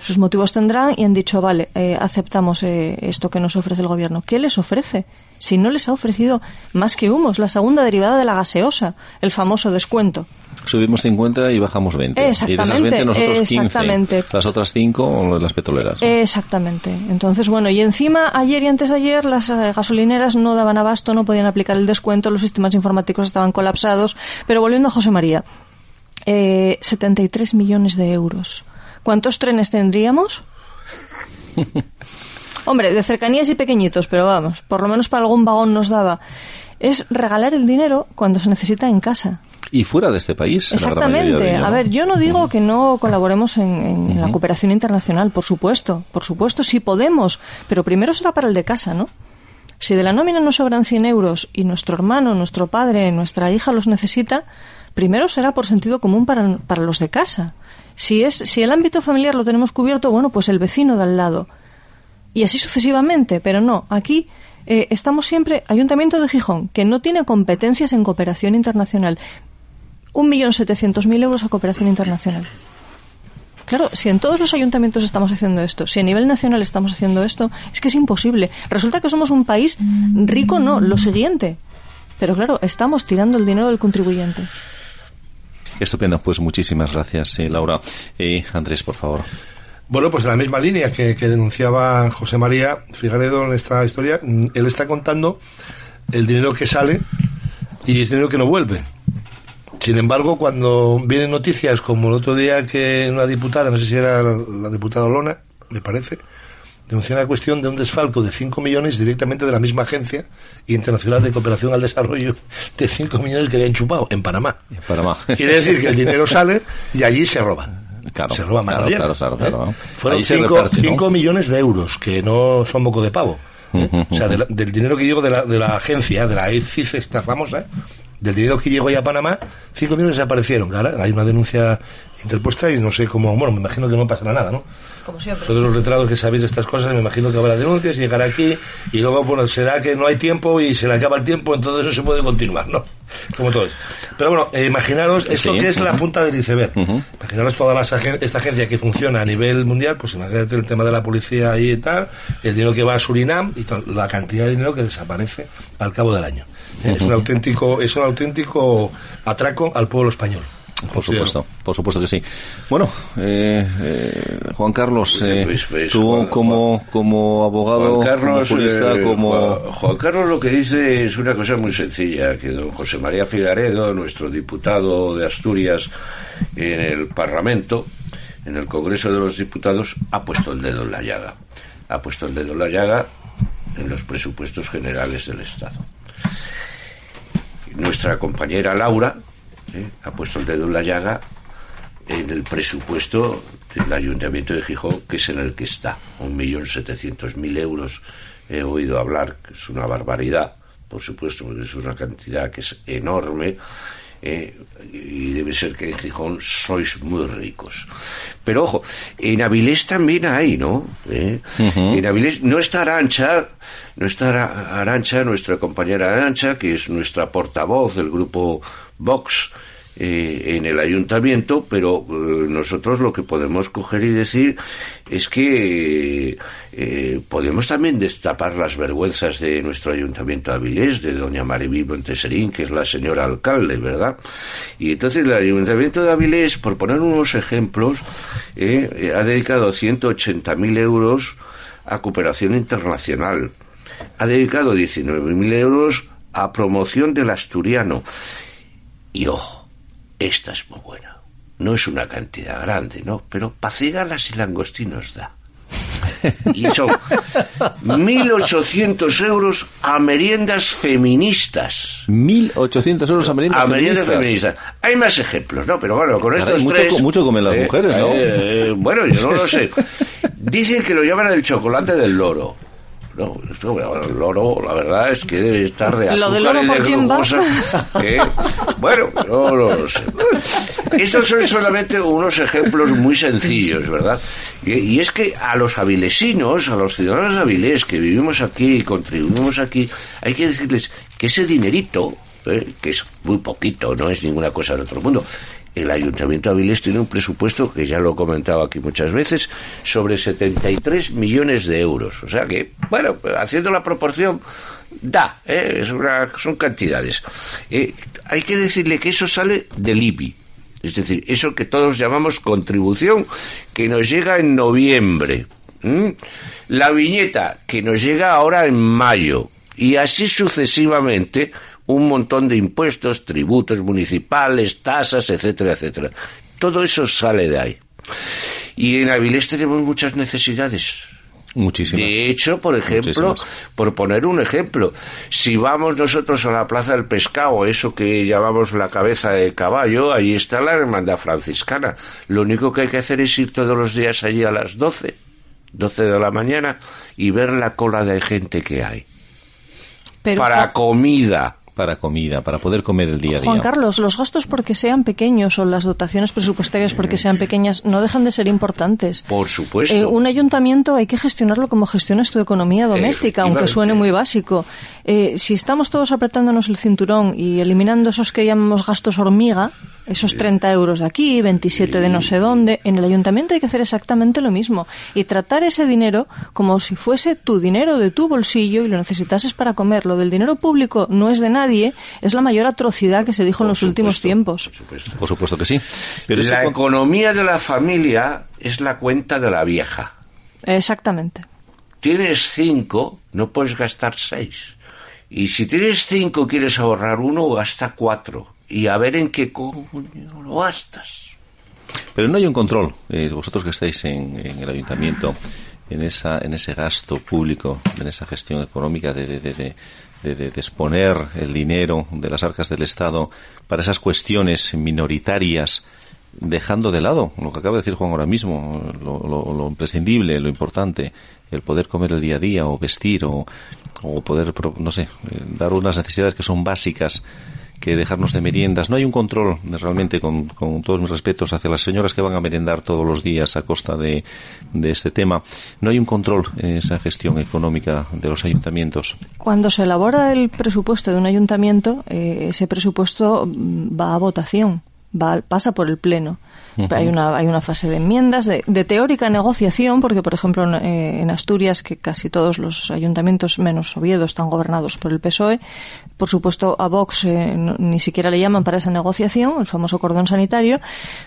sus motivos tendrán y han dicho, vale, eh, aceptamos eh, esto que nos ofrece el gobierno. ¿Qué les ofrece? Si no les ha ofrecido más que humos, la segunda derivada de la gaseosa, el famoso descuento. Subimos 50 y bajamos 20. Exactamente. Y de esas 20 nosotros 15. exactamente. Las otras 5 las petroleras. ¿no? Exactamente. Entonces, bueno, y encima ayer y antes de ayer las eh, gasolineras no daban abasto, no podían aplicar el descuento, los sistemas informáticos estaban colapsados. Pero volviendo a José María, eh, 73 millones de euros. ¿Cuántos trenes tendríamos? Hombre, de cercanías y pequeñitos, pero vamos, por lo menos para algún vagón nos daba. Es regalar el dinero cuando se necesita en casa. Y fuera de este país. la gran Exactamente. de ello, A ver, yo no digo que no colaboremos en, en la cooperación internacional, por supuesto, por supuesto, sí podemos, pero primero será para el de casa, ¿no? Si de la nómina nos sobran 100 euros y nuestro hermano, nuestro padre, nuestra hija los necesita, primero será por sentido común para, para los de casa. Si, es, si el ámbito familiar lo tenemos cubierto, bueno, pues el vecino de al lado. Y así sucesivamente, pero no, aquí eh, estamos siempre, Ayuntamiento de Gijón, que no tiene competencias en cooperación internacional. 1.700.000 euros a cooperación internacional. Claro, si en todos los ayuntamientos estamos haciendo esto, si a nivel nacional estamos haciendo esto, es que es imposible. Resulta que somos un país rico, no, lo siguiente. Pero claro, estamos tirando el dinero del contribuyente. Estupendo, pues muchísimas gracias, eh, Laura. Eh, Andrés, por favor. Bueno, pues en la misma línea que, que denunciaba José María Figaredo en esta historia, mm, él está contando el dinero que sale y el dinero que no vuelve. Sin embargo, cuando vienen noticias como el otro día que una diputada, no sé si era la, diputada Olona, me parece, denunció la cuestión de un desfalco de 5 millones directamente de la misma agencia internacional de cooperación al desarrollo de 5 millones que habían chupado en Panamá. En Panamá. Quiere decir que el dinero sale y allí se roba. Claro, se roba claro, llenas, claro, claro, ¿eh? claro. Fueron Ahí se 5 reparte, ¿no? millones de euros, que no son moco de pavo. ¿eh? O sea, de la- del dinero que llegó de la, de la agencia, de la ECIF, esta famosa, del dinero que llegó ya a Panamá, 5 millones desaparecieron. Claro, hay una denuncia interpuesta y no sé cómo, bueno, me imagino que no pasará nada, ¿no? Como siempre. Vosotros los letrados que sabéis de estas cosas, me imagino que habrá denuncias y llegará aquí y luego, bueno, será que no hay tiempo y se le acaba el tiempo, entonces eso se puede continuar, ¿no? Como todo es. Pero bueno, eh, imaginaros esto Sí, que es la punta del iceberg. Imaginaros toda las agen- esta agencia que funciona a nivel mundial, pues imagínate el tema de la policía ahí y tal, el dinero que va a Surinam y la cantidad de dinero que desaparece al cabo del año. Es un auténtico, es un auténtico atraco al pueblo español. Por supuesto, por supuesto que sí. Bueno, eh, eh, Juan Carlos, eh, Pues, pues, tú Juan- como, como abogado, Juan Carlos, como jurista, como... Juan, Juan Carlos lo que dice es una cosa muy sencilla, que don José María Figaredo, nuestro diputado de Asturias en el Parlamento, en el Congreso de los Diputados, ha puesto el dedo en la llaga. Ha puesto el dedo en la llaga en los presupuestos generales del Estado. Nuestra compañera Laura eh, ha puesto el dedo en la llaga en el presupuesto del Ayuntamiento de Gijón, que es en el que está, 1.700.000 euros. He oído hablar, que es una barbaridad, por supuesto, porque es una cantidad que es enorme. eh, y debe ser que en Gijón sois muy ricos. Pero ojo, en Avilés también hay, ¿no? ¿Eh? En Avilés no está Arancha, no está Ara- Arancha, nuestra compañera Arancha, que es nuestra portavoz del grupo Vox, eh, en el ayuntamiento, pero eh, nosotros lo que podemos coger y decir es que eh, podemos también destapar las vergüenzas de nuestro ayuntamiento de Avilés, de doña Mariví Monteserín, que es la señora alcalde, ¿verdad? Y entonces el ayuntamiento de Avilés, por poner unos ejemplos, eh, ha dedicado 180.000 euros a cooperación internacional. Ha dedicado 19.000 euros a promoción del asturiano. Y ojo, esta es muy buena. no es una cantidad grande, ¿no? Pero para cigalas y langostinos da. Y son 1.800 euros a meriendas feministas. 1.800 euros a meriendas A meriendas feministas. feministas. Hay más ejemplos, ¿no? Pero bueno, con estos mucho tres... mucho comen las mujeres, ¿no? eh, bueno, yo no lo sé. Dicen que lo llaman el chocolate del loro. No, esto, el loro, la verdad es que debe estar de Lo azúcar del loro, y de glucosa, bueno, no, no lo sé. Estos son solamente unos ejemplos muy sencillos, ¿verdad? Y, y es que a los avilesinos, a los ciudadanos de Avilés que vivimos aquí y contribuimos aquí, hay que decirles que ese dinerito, eh, que es muy poquito, no es ninguna cosa del otro mundo, el Ayuntamiento de Avilés tiene un presupuesto, que ya lo he comentado aquí muchas veces, sobre 73 millones de euros. O sea que, bueno, haciendo la proporción, da, ¿eh? es una- son cantidades. Eh, hay que decirle que eso sale del IBI. Es decir, eso que todos llamamos contribución, que nos llega en noviembre. La viñeta, que nos llega ahora en mayo. Y así sucesivamente, un montón de impuestos, tributos municipales, tasas, etcétera, etcétera. Todo eso sale de ahí. Y en Avilés tenemos muchas necesidades. Muchísimas. De hecho, por ejemplo, Muchísimas. por poner un ejemplo, si vamos nosotros a la Plaza del Pescado, eso que llamamos la cabeza de caballo, ahí está la hermandad franciscana. Lo único que hay que hacer es ir todos los días allí a las 12, 12 de la mañana, y ver la cola de gente que hay. Pero, para comida. Para comida, para poder comer el día a día. Juan Carlos, los gastos porque sean pequeños o las dotaciones presupuestarias porque sean pequeñas no dejan de ser importantes. Por supuesto. Eh, un ayuntamiento hay que gestionarlo como gestionas tu economía doméstica, aunque suene muy básico. Eh, si estamos todos apretándonos el cinturón y eliminando esos que llamamos gastos hormiga, esos 30 euros de aquí, 27 de no sé dónde, en el ayuntamiento hay que hacer exactamente lo mismo y tratar ese dinero como si fuese tu dinero de tu bolsillo y lo necesitases para comer. Lo del dinero público no es de nadie, es la mayor atrocidad que se dijo en los últimos tiempos. Por supuesto que sí. Pero la con- economía de la familia es la cuenta de la vieja. Exactamente. tienes cinco, no puedes gastar seis. Y si tienes cinco y quieres ahorrar uno, gasta cuatro. Y a ver en qué coño lo gastas. Pero no hay un control. eh, vosotros que estáis en, el ayuntamiento, en esa, en ese gasto público, en esa gestión económica de, de, de, de, exponer el dinero de las arcas del Estado para esas cuestiones minoritarias, dejando de lado lo que acaba de decir Juan ahora mismo, lo, lo- lo imprescindible, lo importante, el poder comer el día a día o vestir o, o poder, no sé, eh, dar unas necesidades que son básicas que dejarnos de meriendas. No hay un control de- realmente, con, con todos mis respetos, hacia las señoras que van a merendar todos los días a costa de, de este tema. No hay un control en esa gestión económica de los ayuntamientos. Cuando se elabora el presupuesto de un ayuntamiento, eh, ese presupuesto mm, va a votación, va, pasa por el pleno. Hay una hay una fase de enmiendas, de, de teórica negociación, porque por ejemplo en, eh, en Asturias, que casi todos los ayuntamientos menos Oviedo están gobernados por el PSOE, por supuesto a Vox eh, no- ni siquiera le llaman para esa negociación, el famoso cordón sanitario,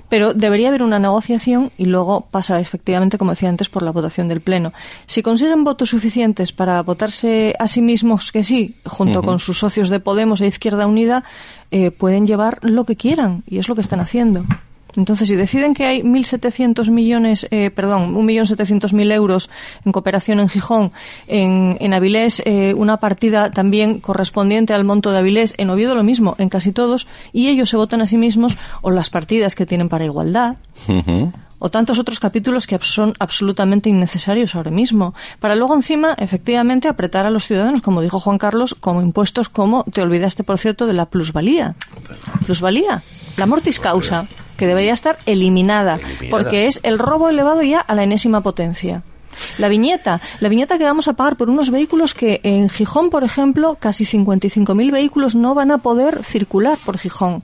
pero debería haber una negociación y luego pasa efectivamente, como decía antes, por la votación del pleno. Si consiguen votos suficientes para votarse a sí mismos que sí, junto con sus socios de Podemos e Izquierda Unida, eh, pueden llevar lo que quieran y es lo que están haciendo. Entonces, si deciden que hay 1.700 millones, eh, perdón, 1.700.000 euros en cooperación en Gijón, en, en Avilés eh, una partida también correspondiente al monto de Avilés, en Oviedo lo mismo, en casi todos, y ellos se votan a sí mismos, o las partidas que tienen para igualdad, o tantos otros capítulos que son absolutamente innecesarios ahora mismo. Para luego encima, efectivamente, apretar a los ciudadanos, como dijo Juan Carlos, como impuestos como, te olvidaste por cierto, de la plusvalía. Plusvalía, la mortis causa, que debería estar eliminada, porque es el robo elevado ya a la enésima potencia. La viñeta, la viñeta que vamos a pagar por unos vehículos que en Gijón, por ejemplo, casi 55.000 vehículos no van a poder circular por Gijón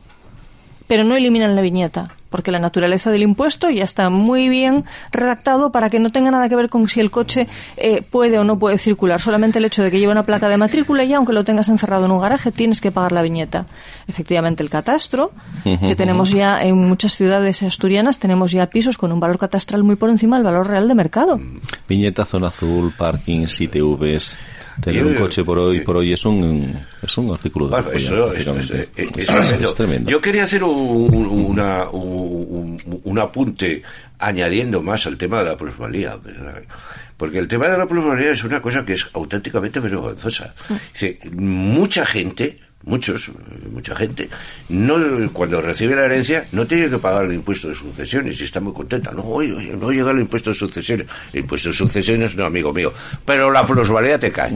pero no eliminan la viñeta, porque la naturaleza del impuesto ya está muy bien redactado para que no tenga nada que ver con si el coche eh, puede o no puede circular. Solamente el hecho de que lleve una placa de matrícula y aunque lo tengas encerrado en un garaje, tienes que pagar la viñeta. Efectivamente, el catastro, que tenemos ya en muchas ciudades asturianas, tenemos ya pisos con un valor catastral muy por encima del valor real de mercado. Viñeta, zona azul, parking, ITVs. Tener un coche por hoy por hoy es un es un artículo de eso, eso, eh, Es- es tremendo. Yo quería hacer un, un- una- un, un- un apunte añadiendo más al tema de la plusvalía. Porque el tema de la plusvalía es una cosa que es auténticamente vergonzosa. Dice, mucha gente, muchos, eh, mucha gente, no cuando recibe la herencia no tiene que pagar el impuesto de sucesiones y está muy contenta. No, oye, oye, no llega el impuesto de sucesiones. El impuesto de sucesiones no, amigo mío. Pero la plusvalía te cae.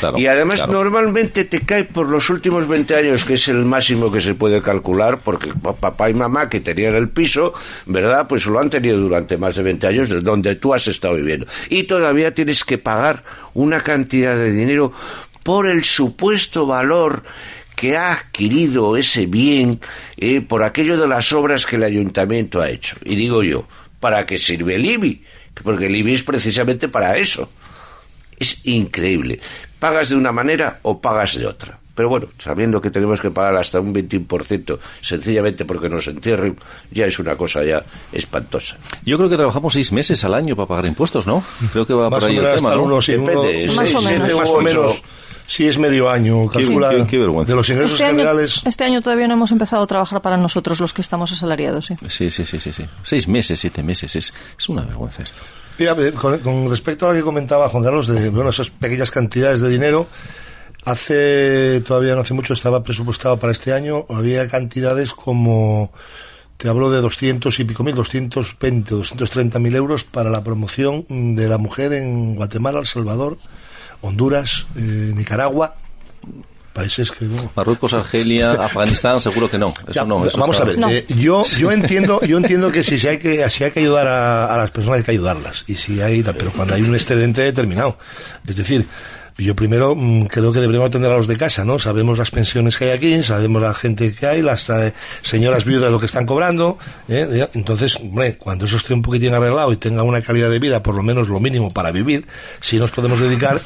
Claro, y además claro. normalmente te cae por los últimos 20 años, que es el máximo que se puede calcular, porque pa- papá y mamá que tenían el piso, ¿verdad? Pues lo han tenido durante más de 20 años, de donde tú has estado viviendo. Y todavía tienes que pagar una cantidad de dinero por el supuesto valor que ha adquirido ese bien eh, por aquello de las obras que el ayuntamiento ha hecho. Y digo yo, ¿para qué sirve el IBI? Porque el IBI es precisamente para eso. Es increíble. Pagas de una manera o pagas de otra. Pero bueno, sabiendo que tenemos que pagar hasta un 21% sencillamente porque nos entierren, ya es una cosa ya espantosa. Yo creo que trabajamos seis meses al año para pagar impuestos, ¿no? Creo que va Más por o ahí el menos tema, hasta ¿no? uno, sí, Depende, uno- seis, Más o siete, menos. más o menos. Sí, es medio año, Qué- calcula. qué- qué vergüenza. De los ingresos Este año, generales. este año todavía no hemos empezado a trabajar para nosotros, los que estamos asalariados, sí. Sí, sí, sí, sí, sí. Seis meses, siete meses, es, es una vergüenza esto. Mira, eh, con, con respecto a lo que comentaba Juan Carlos, de bueno, esas pequeñas cantidades de dinero, hace todavía no hace mucho estaba presupuestado para este año, había cantidades como, te hablo de 200 y pico mil, 220 o 230 mil euros para la promoción de la mujer en Guatemala, El Salvador, Honduras, eh, Nicaragua, países que... bueno, Marruecos, Argelia, Afganistán, seguro que no. Eso ya, no. eso vamos está- a ver. No. eh, yo yo entiendo yo entiendo que si, si hay que si hay que ayudar a, a las personas hay que ayudarlas y si hay pero cuando hay un excedente determinado es decir yo primero mm, creo que deberíamos atender a los de casa, ¿no? Sabemos las pensiones que hay aquí, sabemos la gente que hay, las eh, señoras viudas lo que están cobrando, ¿eh? Entonces, hombre, cuando eso esté un poquitín arreglado y tenga una calidad de vida, por lo menos lo mínimo para vivir, si nos podemos dedicar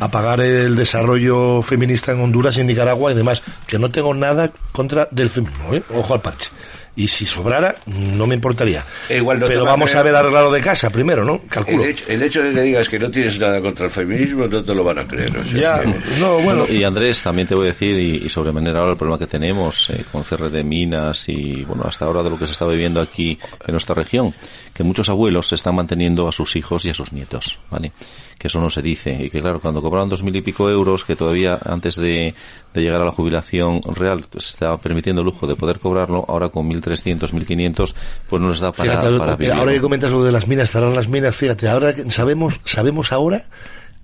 a pagar el desarrollo feminista en Honduras y en Nicaragua y demás, que no tengo nada contra del feminismo, ¿eh? ojo al parche. Y si sobrara, no me importaría. E igual no te Pero vamos a ver arreglado de casa primero, ¿no? El Calculo. hecho, el hecho de que digas que no tienes nada contra el feminismo no te lo van a creer. o sea Ya, que- no, bueno. Y Andrés, también te voy a decir, y, y sobremanera ahora el problema que tenemos eh, con cierre de minas y, bueno, hasta ahora de lo que se está viviendo aquí en nuestra región, que muchos abuelos están manteniendo a sus hijos y a sus nietos, ¿vale? Que eso no se dice. Y que, claro, cuando cobraban dos mil y pico euros, que todavía antes de, de llegar a la jubilación real pues, se estaba permitiendo el lujo de poder cobrarlo, ahora con 1.300, 1.500, pues no les da para, Fíjate, para vivir. ahora que comentas lo de las minas, cerrar las minas, fíjate, ahora sabemos, sabemos ahora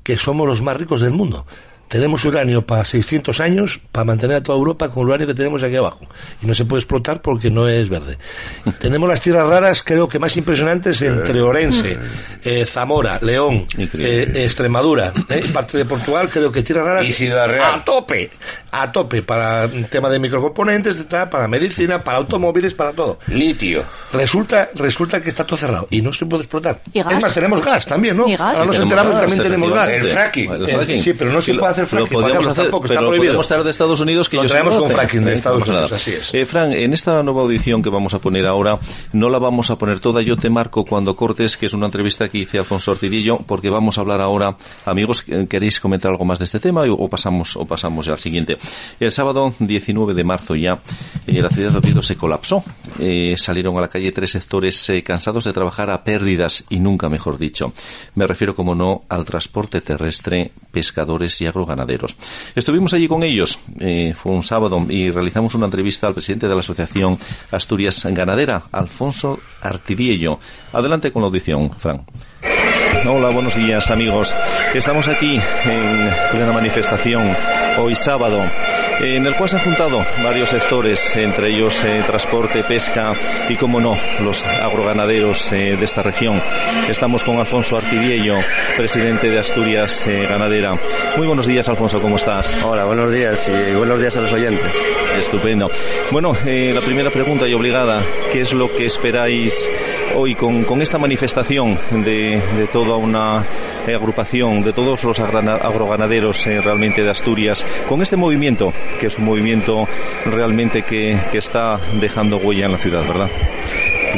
que somos los más ricos del mundo. Tenemos uranio para 600 años para mantener a toda Europa con el uranio que tenemos aquí abajo. Y no se puede explotar porque no es verde. tenemos las tierras raras, creo que más impresionantes entre Orense, eh, Zamora, León, eh, Extremadura, eh, parte de Portugal, creo que tierras raras Y Ciudad Real. a tope, a tope para el tema de microcomponentes, para medicina, para automóviles, para todo. Litio. Resulta, resulta que está todo cerrado y no se puede explotar. ¿Y gas? Es más, tenemos gas también, ¿no? ¿Y gas? Ahora nos enteramos que también tenemos gas. El fracking. El Eh, fracking. sí, pero no se puede hacer lo fracking, podíamos Juan Carlos, hacer, tampoco, está pero lo podemos traer de Estados Unidos que Lo traemos no lo con fracking de Estados no Unidos, así es. Eh, Fran, en esta nueva audición que vamos a poner ahora, no la vamos a poner toda, yo te marco cuando cortes, que es una entrevista que hice a Alfonso Ortidillo, porque vamos a hablar ahora, amigos, eh, ¿queréis comentar algo más de este tema o pasamos, o pasamos ya al siguiente? El sábado 19 de marzo ya, eh, la ciudad de Oviedo se colapsó. Eh, salieron a la calle tres sectores eh, cansados de trabajar a pérdidas y nunca mejor dicho. Me refiero, como no, al transporte terrestre, pescadores y agroganaderos. Estuvimos allí con ellos, eh, fue un sábado, y realizamos una entrevista al presidente de la Asociación Asturias Ganadera, Alfonso Artidiello. Adelante con la audición, Fran. Hola, buenos días amigos. Estamos aquí en plena manifestación hoy sábado, en el cual se han juntado varios sectores, entre ellos eh, transporte, pesca y, como no, los agroganaderos eh, de esta región. Estamos con Alfonso Artidiello, presidente de Asturias eh, Ganadera. Muy buenos días, Alfonso, ¿cómo estás? Hola, buenos días y buenos días a los oyentes. Estupendo. Bueno, la primera pregunta y obligada, ¿qué es lo que esperáis hoy con, esta manifestación de, toda una agrupación, de todos los agroganaderos eh, realmente de Asturias, con este movimiento, que es un movimiento realmente que, que está dejando huella en la ciudad, ¿verdad?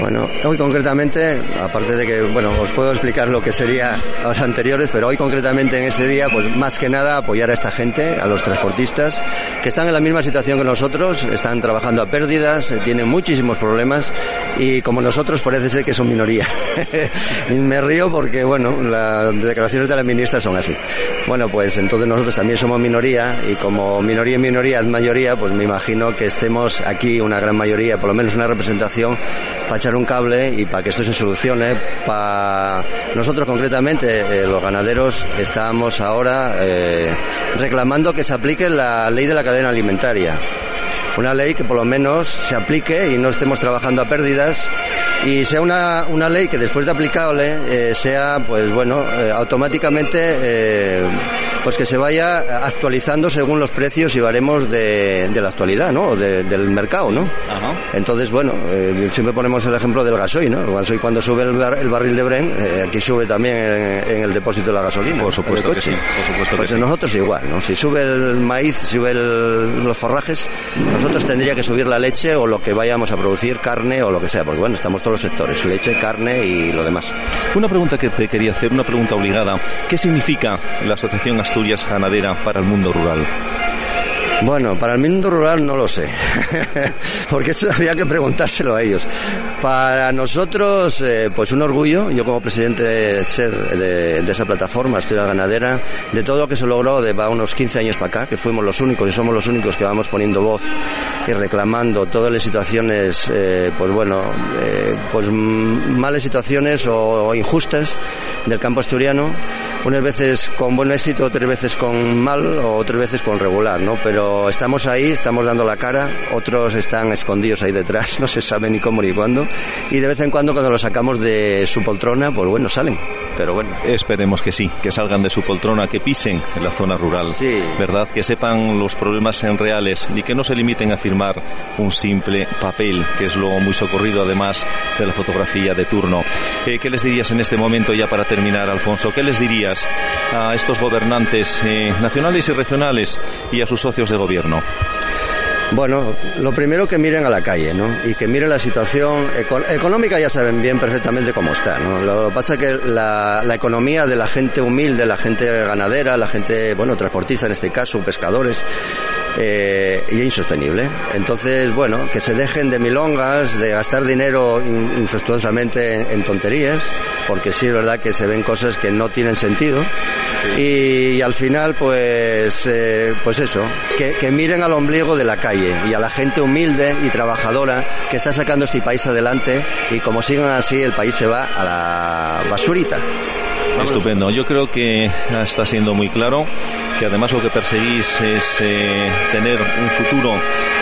Bueno, hoy concretamente, aparte de que, bueno, os puedo explicar lo que sería a los anteriores, pero hoy concretamente en este día, pues más que nada apoyar a esta gente, a los transportistas, que están en la misma situación que nosotros, están trabajando a pérdidas, eh, tienen muchísimos problemas y como nosotros parece ser que son minoría. me río porque, bueno, las declaraciones de la ministra son así. Bueno, pues entonces nosotros también somos minoría y como minoría y minoría es mayoría, pues me imagino que estemos aquí una gran mayoría, por lo menos una representación para echar un cable y para que esto se solucione. Para nosotros concretamente, eh, los ganaderos, estamos ahora eh, reclamando que se aplique la ley de la cadena alimentaria. Una ley que por lo menos se aplique y no estemos trabajando a pérdidas y sea una, una ley que después de aplicable eh, sea, pues bueno, eh, automáticamente, eh, pues que se vaya actualizando según los precios y baremos de, de la actualidad, ¿no? O de- del mercado, ¿no? Entonces, bueno, siempre ponemos el ejemplo del gasoil, ¿no? El gasoil cuando sube el, bar- el barril de Bren, aquí sube también en, en el depósito de la gasolina. Por supuesto que sí, por supuesto que Pues sí. nosotros igual, ¿no? Si sube el maíz, si sube el- los forrajes, nosotros tendría que subir la leche o lo que vayamos a producir, carne o lo que sea, porque bueno, estamos todos los sectores, leche, carne y lo demás. Una pregunta que te quería hacer, una pregunta obligada. ¿Qué significa la Asociación Asturias Ganadera para el mundo rural? Bueno, para el mundo rural no lo sé, porque eso habría que preguntárselo a ellos. Para nosotros, eh, pues un orgullo, yo como presidente de ser de, esa plataforma, Asturias Ganadera, de todo lo que se logró de va unos 15 años para acá, que fuimos los únicos y somos los únicos que vamos poniendo voz y reclamando todas las situaciones, eh, pues bueno, eh, pues malas situaciones o, o injustas del campo asturiano, unas veces con buen éxito, otras veces con mal o otras veces con regular, ¿no? Pero estamos ahí, estamos dando la cara, otros están escondidos ahí detrás, no se sabe ni cómo ni cuándo, y de vez en cuando cuando los sacamos de su poltrona, pues bueno, salen, pero bueno. Esperemos que sí, que salgan de su poltrona, que pisen en la zona rural, Sí. ¿verdad? Que sepan los problemas en reales y que no se limiten a firmar un simple papel, que es lo muy socorrido además de la fotografía de turno. Eh, ¿Qué les dirías en este momento ya para terminar, Alfonso? ¿Qué les dirías a estos gobernantes eh, nacionales y regionales y a sus socios de gobierno? Bueno, lo primero que miren a la calle, ¿no? Y que miren la situación eco- económica, ya saben bien perfectamente cómo está, ¿no? Lo que pasa es que la, la economía de la gente humilde, la gente ganadera, la gente, bueno, transportista en este caso, pescadores, eh, y insostenible. Entonces, bueno, que se dejen de milongas, de gastar dinero in- infructuosamente en, en tonterías, porque sí es verdad que se ven cosas que no tienen sentido. Y, y al final, pues, eh, pues eso, que, que miren al ombligo de la calle y a la gente humilde y trabajadora que está sacando este país adelante y como sigan así, el país se va a la basurita. Estupendo. Yo creo que está siendo muy claro que además lo que perseguís es eh, tener un futuro,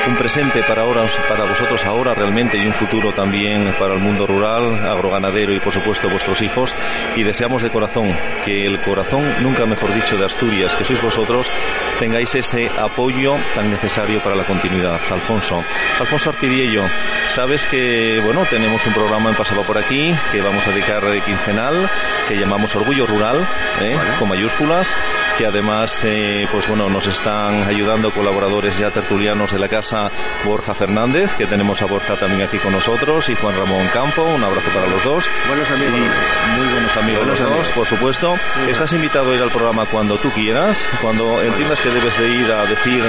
un presente para ahora, para vosotros ahora realmente y un futuro también para el mundo rural, agroganadero y por supuesto vuestros hijos. Y deseamos de corazón que el corazón, nunca mejor dicho, de Asturias, que sois vosotros, tengáis ese apoyo tan necesario para la continuidad. Alfonso, Alfonso Artidiello, sabes que bueno tenemos un programa en Pasaba por aquí que vamos a dedicar eh, quincenal que llamamos Orgullo Rural, ¿eh? con mayúsculas, que además, eh, pues bueno, nos están ayudando colaboradores ya tertulianos de la casa Borja Fernández, que tenemos a Borja también aquí con nosotros, y Juan Ramón Campo, un abrazo para los dos. Buenos amigos. Y muy buenos amigos Buenos los dos, por supuesto. Estás invitado a ir al programa cuando tú quieras, cuando entiendas que debes de ir a decir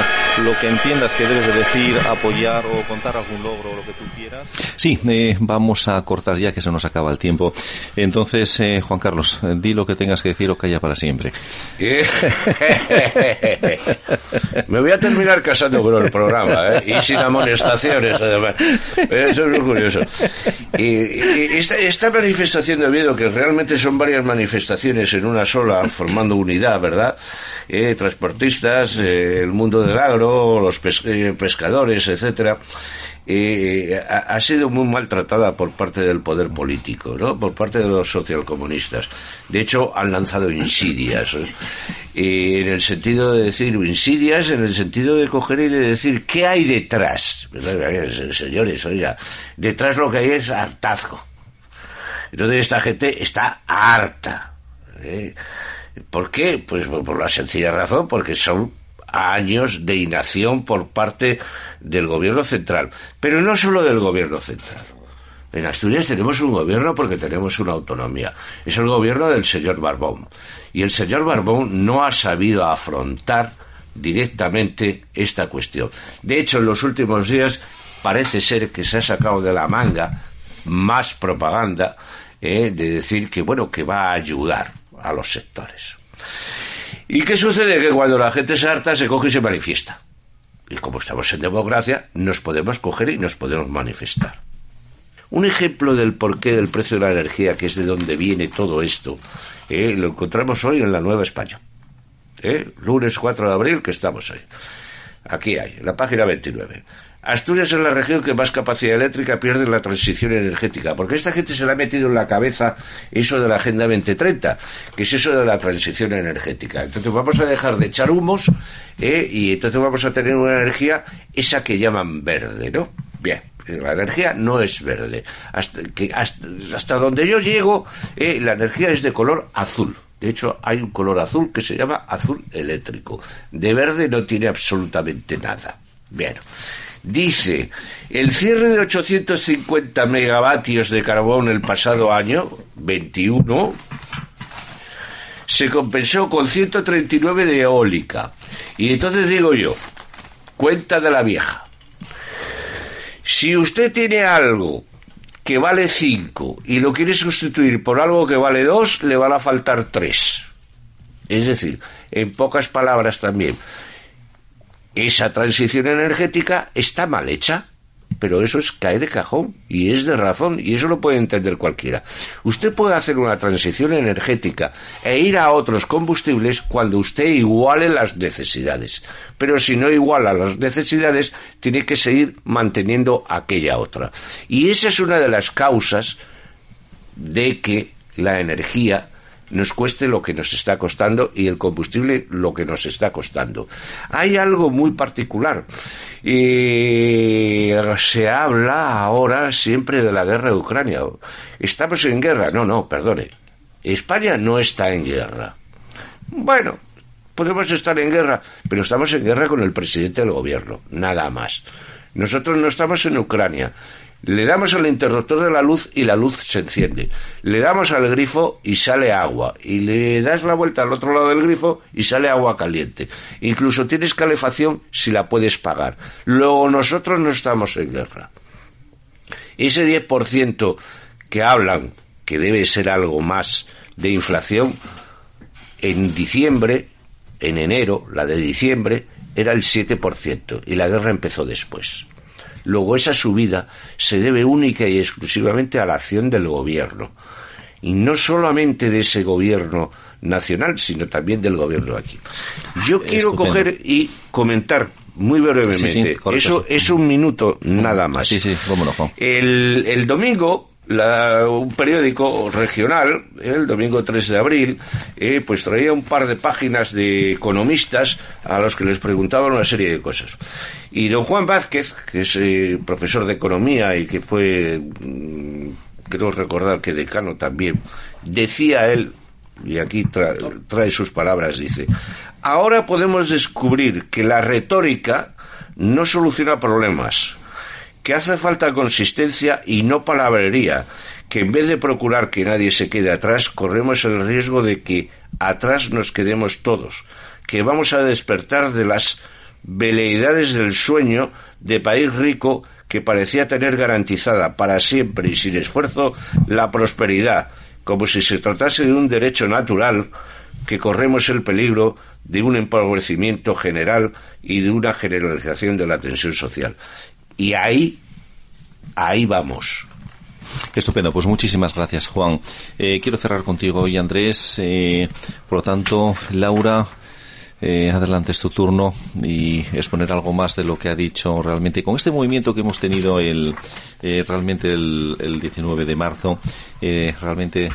lo que entiendas que debes de decir, apoyar o contar algún logro o lo que tú quieras. Sí, eh, vamos a cortar ya que se nos acaba el tiempo. Entonces, eh, Juan Carlos, eh, di lo que tengas que decir o calla para siempre. Me voy a terminar casando con el programa, ¿eh? Y sin amonestaciones, además. Eso es muy curioso. Y, y esta, esta manifestación de Oviedo, que realmente son varias manifestaciones en una sola, formando unidad, ¿verdad? Eh, transportistas, eh, el mundo del agro, los pes- eh, pescadores, etcétera. Eh, ha, ha sido muy maltratada por parte del poder político, ¿no? Por parte de los socialcomunistas. De hecho, han lanzado insidias. ¿eh? Eh, en el sentido de decir insidias, en el sentido de coger y de decir qué hay detrás. Eh, Señores, oiga, detrás lo que hay es hartazgo. Entonces esta gente está harta. ¿eh? ¿Por qué? Pues por la sencilla razón, porque son años de inacción por parte del gobierno central. Pero no solo del gobierno central. En Asturias tenemos un gobierno porque tenemos una autonomía. Es el gobierno del señor Barbón. Y el señor Barbón no ha sabido afrontar directamente esta cuestión. De hecho, en los últimos días parece ser que se ha sacado de la manga más propaganda eh, de decir que bueno que va a ayudar a los sectores. ¿Y qué sucede? Que cuando la gente se harta se coge y se manifiesta. Y como estamos en democracia, nos podemos coger y nos podemos manifestar. Un ejemplo del porqué del precio de la energía, que es de donde viene todo esto, eh, lo encontramos hoy en la Nueva España. Eh, lunes 4 de abril, que estamos ahí. Aquí hay, en la página 29. Asturias es la región que más capacidad eléctrica pierde en la transición energética, porque esta gente se le ha metido en la cabeza eso de la Agenda 2030, que es eso de la transición energética. Entonces vamos a dejar de echar humos ¿eh? y entonces vamos a tener una energía, esa que llaman verde, ¿no? Bien, la energía no es verde. Hasta, donde yo llego, ¿eh? la energía es de color azul. De hecho, hay un color azul que se llama azul eléctrico. De verde no tiene absolutamente nada. Bien. Dice, el cierre de 850 megavatios de carbón el pasado año, 21, se compensó con 139 de eólica. Y entonces digo yo, cuenta de la vieja. Si usted tiene algo que vale 5 y lo quiere sustituir por algo que vale 2, le van a faltar 3. Es decir, en pocas palabras también, esa transición energética está mal hecha, pero eso es cae de cajón y es de razón y eso lo puede entender cualquiera. Usted puede hacer una transición energética e ir a otros combustibles cuando usted iguale las necesidades, pero si no iguala las necesidades tiene que seguir manteniendo aquella otra. Y esa es una de las causas de que la energía nos cueste lo que nos está costando y el combustible lo que nos está costando. Hay algo muy particular. Y se habla ahora siempre de la guerra de Ucrania. ¿Estamos en guerra? No, no, perdone. España no está en guerra. Bueno, podemos estar en guerra, pero estamos en guerra con el presidente del gobierno, nada más. Nosotros no estamos en Ucrania. Le damos al interruptor de la luz y la luz se enciende. Le damos al grifo y sale agua. Y le das la vuelta al otro lado del grifo y sale agua caliente. Incluso tienes calefacción si la puedes pagar. Luego nosotros no estamos en guerra. Ese 10% que hablan que debe ser algo más de inflación, en diciembre, en enero, la de diciembre, era el 7% y la guerra empezó después. Luego esa subida se debe única y exclusivamente a la acción del gobierno. Y no solamente de ese gobierno nacional, sino también del gobierno aquí. Yo quiero coger y comentar muy brevemente. Eso es un minuto nada más. Sí, sí, El, el domingo un periódico regional, el domingo 3 de abril, eh, pues traía un par de páginas de economistas a los que les preguntaban una serie de cosas. Y don Juan Vázquez, que es eh, profesor de economía y que fue, mm, creo recordar que decano también, decía él, y aquí trae sus palabras, dice, ahora podemos descubrir que la retórica no soluciona problemas, que hace falta consistencia y no palabrería, que en vez de procurar que nadie se quede atrás, corremos el riesgo de que atrás nos quedemos todos, que vamos a despertar de las veleidades del sueño de país rico que parecía tener garantizada para siempre y sin esfuerzo la prosperidad, como si se tratase de un derecho natural que corremos el peligro de un empobrecimiento general y de una generalización de la tensión social. Y ahí, ahí vamos. Estupendo, pues muchísimas gracias, Juan. Eh, quiero cerrar contigo hoy, Andrés. Eh, por lo tanto, Laura, eh, adelante es tu turno y exponer algo más de lo que ha dicho realmente. Con este movimiento que hemos tenido el realmente el, el, 19 de marzo realmente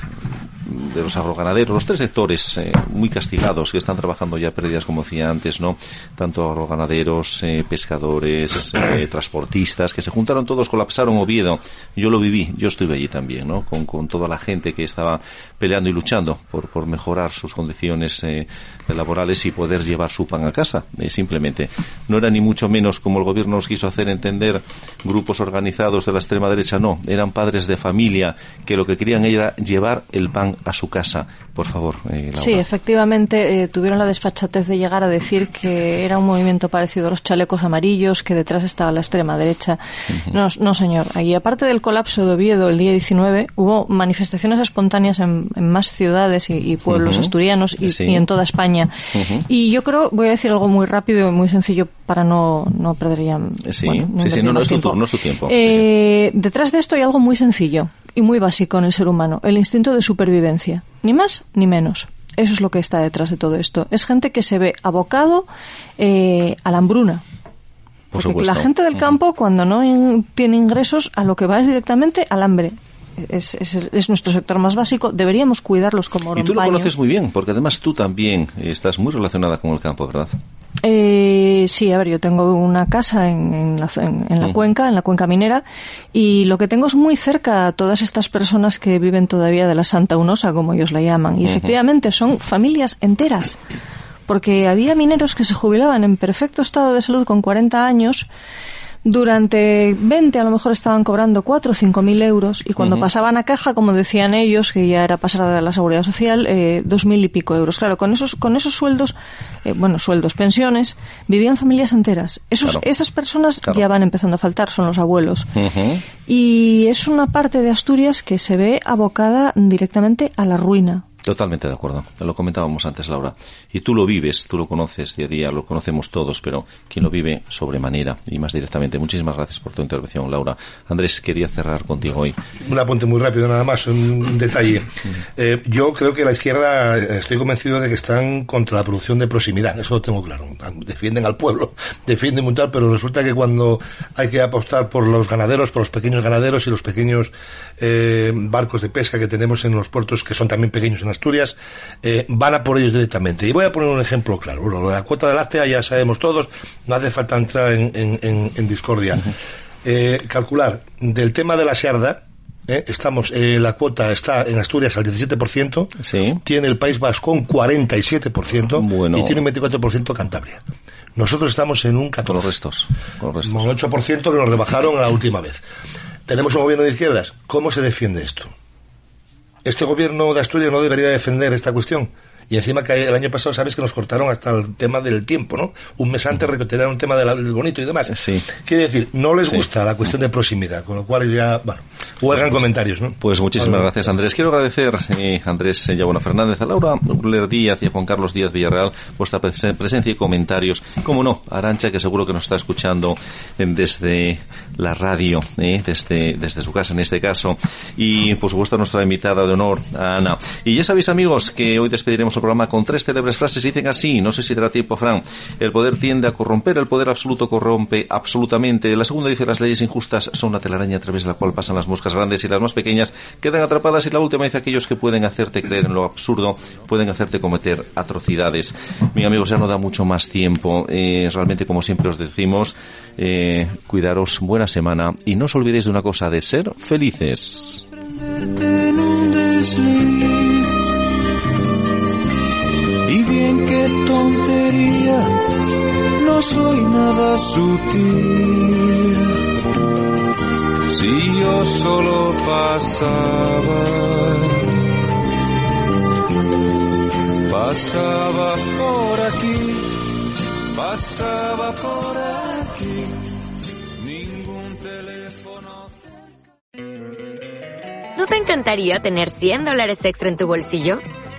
de los agroganaderos, los tres sectores eh, muy castigados que están trabajando ya pérdidas, como decía antes, ¿no? Tanto agroganaderos, eh, pescadores, eh, transportistas, que se juntaron todos, colapsaron Oviedo. Yo lo viví, yo estuve allí también, ¿no? Con, con toda la gente que estaba peleando y luchando por, por mejorar sus condiciones laborales y poder llevar su pan a casa, simplemente. No era ni mucho menos como el gobierno nos quiso hacer entender grupos organizados de la extrema derecha, no, eran padres de familia que lo que querían era llevar el pan a su casa. Por favor, eh, Sí, efectivamente, eh, tuvieron la desfachatez de llegar a decir que era un movimiento parecido a los chalecos amarillos, que detrás estaba la extrema derecha. no, no, señor. Y aparte del colapso de Oviedo el día 19, hubo manifestaciones espontáneas en, más ciudades y, pueblos asturianos y, en toda España. Y yo creo, voy a decir algo muy rápido y muy sencillo para no, no perder ya. Sí, sí, no, es tu, no es tu tiempo. Eh, detrás de esto hay algo muy sencillo y muy básico en el ser humano, el instinto de supervivencia. Ni más ni menos. Eso es lo que está detrás de todo esto. Es gente que se ve abocado eh, a la hambruna. Porque la gente del campo, cuando no tiene ingresos, a lo que va es directamente al hambre. Es, es, nuestro sector más básico, deberíamos cuidarlos como Y tú lo conoces muy bien, porque además tú también estás muy relacionada con el campo, ¿verdad? Eh, sí, a ver, yo tengo una casa en, la, en, la cuenca, en la cuenca minera, y lo que tengo es muy cerca a todas estas personas que viven todavía de la Santa Unosa, como ellos la llaman. Y efectivamente son familias enteras, porque había mineros que se jubilaban en perfecto estado de salud con 40 años durante 20 a lo mejor estaban cobrando 4 o 5 mil euros y cuando pasaban a caja, como decían ellos, que ya era pasar a la seguridad social, eh, dos mil y pico euros. Claro, con esos, con esos sueldos, eh, bueno, sueldos, pensiones, vivían familias enteras. Esos, Esas personas ya van empezando a faltar, son los abuelos. Y es una parte de Asturias que se ve abocada directamente a la ruina. Totalmente de acuerdo. Lo comentábamos antes, Laura. Y tú lo vives, tú lo conoces día a día, lo conocemos todos, pero quien lo vive sobremanera y más directamente. Muchísimas gracias por tu intervención, Laura. Andrés, quería cerrar contigo hoy. Un apunte muy rápido, nada más, un detalle. Eh, yo creo que la izquierda, estoy convencido de que están contra la producción de proximidad, eso lo tengo claro. Defienden al pueblo, defienden tal, pero resulta que cuando hay que apostar por los ganaderos, por los pequeños ganaderos y los pequeños eh, barcos de pesca que tenemos en los puertos, que son también pequeños Asturias, eh, van a por ellos directamente. Y voy a poner un ejemplo claro. lo de la cuota de láctea ya sabemos todos, no hace falta entrar en, discordia. Eh, calcular del tema de la searda, eh, estamos, la cuota está en Asturias al 17%, sí. tiene el País Vasco un 47% bueno. y tiene un 24% Cantabria. Nosotros estamos en un 14%. Con los restos. Con los restos. Un 8% que nos rebajaron la última vez. Tenemos un gobierno de izquierdas. ¿Cómo se defiende esto? Este gobierno de Asturias no debería defender esta cuestión. Y encima que el año pasado sabes que nos cortaron hasta el tema del tiempo, ¿no? Un mes antes recuperaron un tema del bonito y demás. Sí. Quiere decir, no les gusta la cuestión de proximidad, con lo cual ya, bueno, huelgan pues, comentarios, ¿no? Pues muchísimas gracias, Andrés. Quiero agradecer eh, Andrés Yabona Fernández, a Laura Uller Díaz y a Juan Carlos Díaz Villarreal vuestra presencia y comentarios. Como no, Arancha, que seguro que nos está escuchando desde la radio, eh, desde, desde su casa en este caso. Y, por supuesto, nuestra invitada de honor, Ana. Y ya sabéis, amigos, que hoy despediremos programa con tres célebres frases. Dicen así, no sé si dará tiempo, Fran. El poder tiende a corromper, el poder absoluto corrompe absolutamente. La segunda dice, las leyes injustas son una telaraña a través de la cual pasan las moscas grandes y las más pequeñas quedan atrapadas. Y la última dice, aquellos que pueden hacerte creer en lo absurdo, pueden hacerte cometer atrocidades. Mi amigos, ya no da mucho más tiempo. Eh, realmente, como siempre os decimos, eh, cuidaros, buena semana y no os olvidéis de una cosa, de ser felices. Qué tontería, no soy nada sutil. Si yo solo pasaba, pasaba por aquí, pasaba por aquí, ningún teléfono. ¿No te encantaría tener 100 dólares extra en tu bolsillo?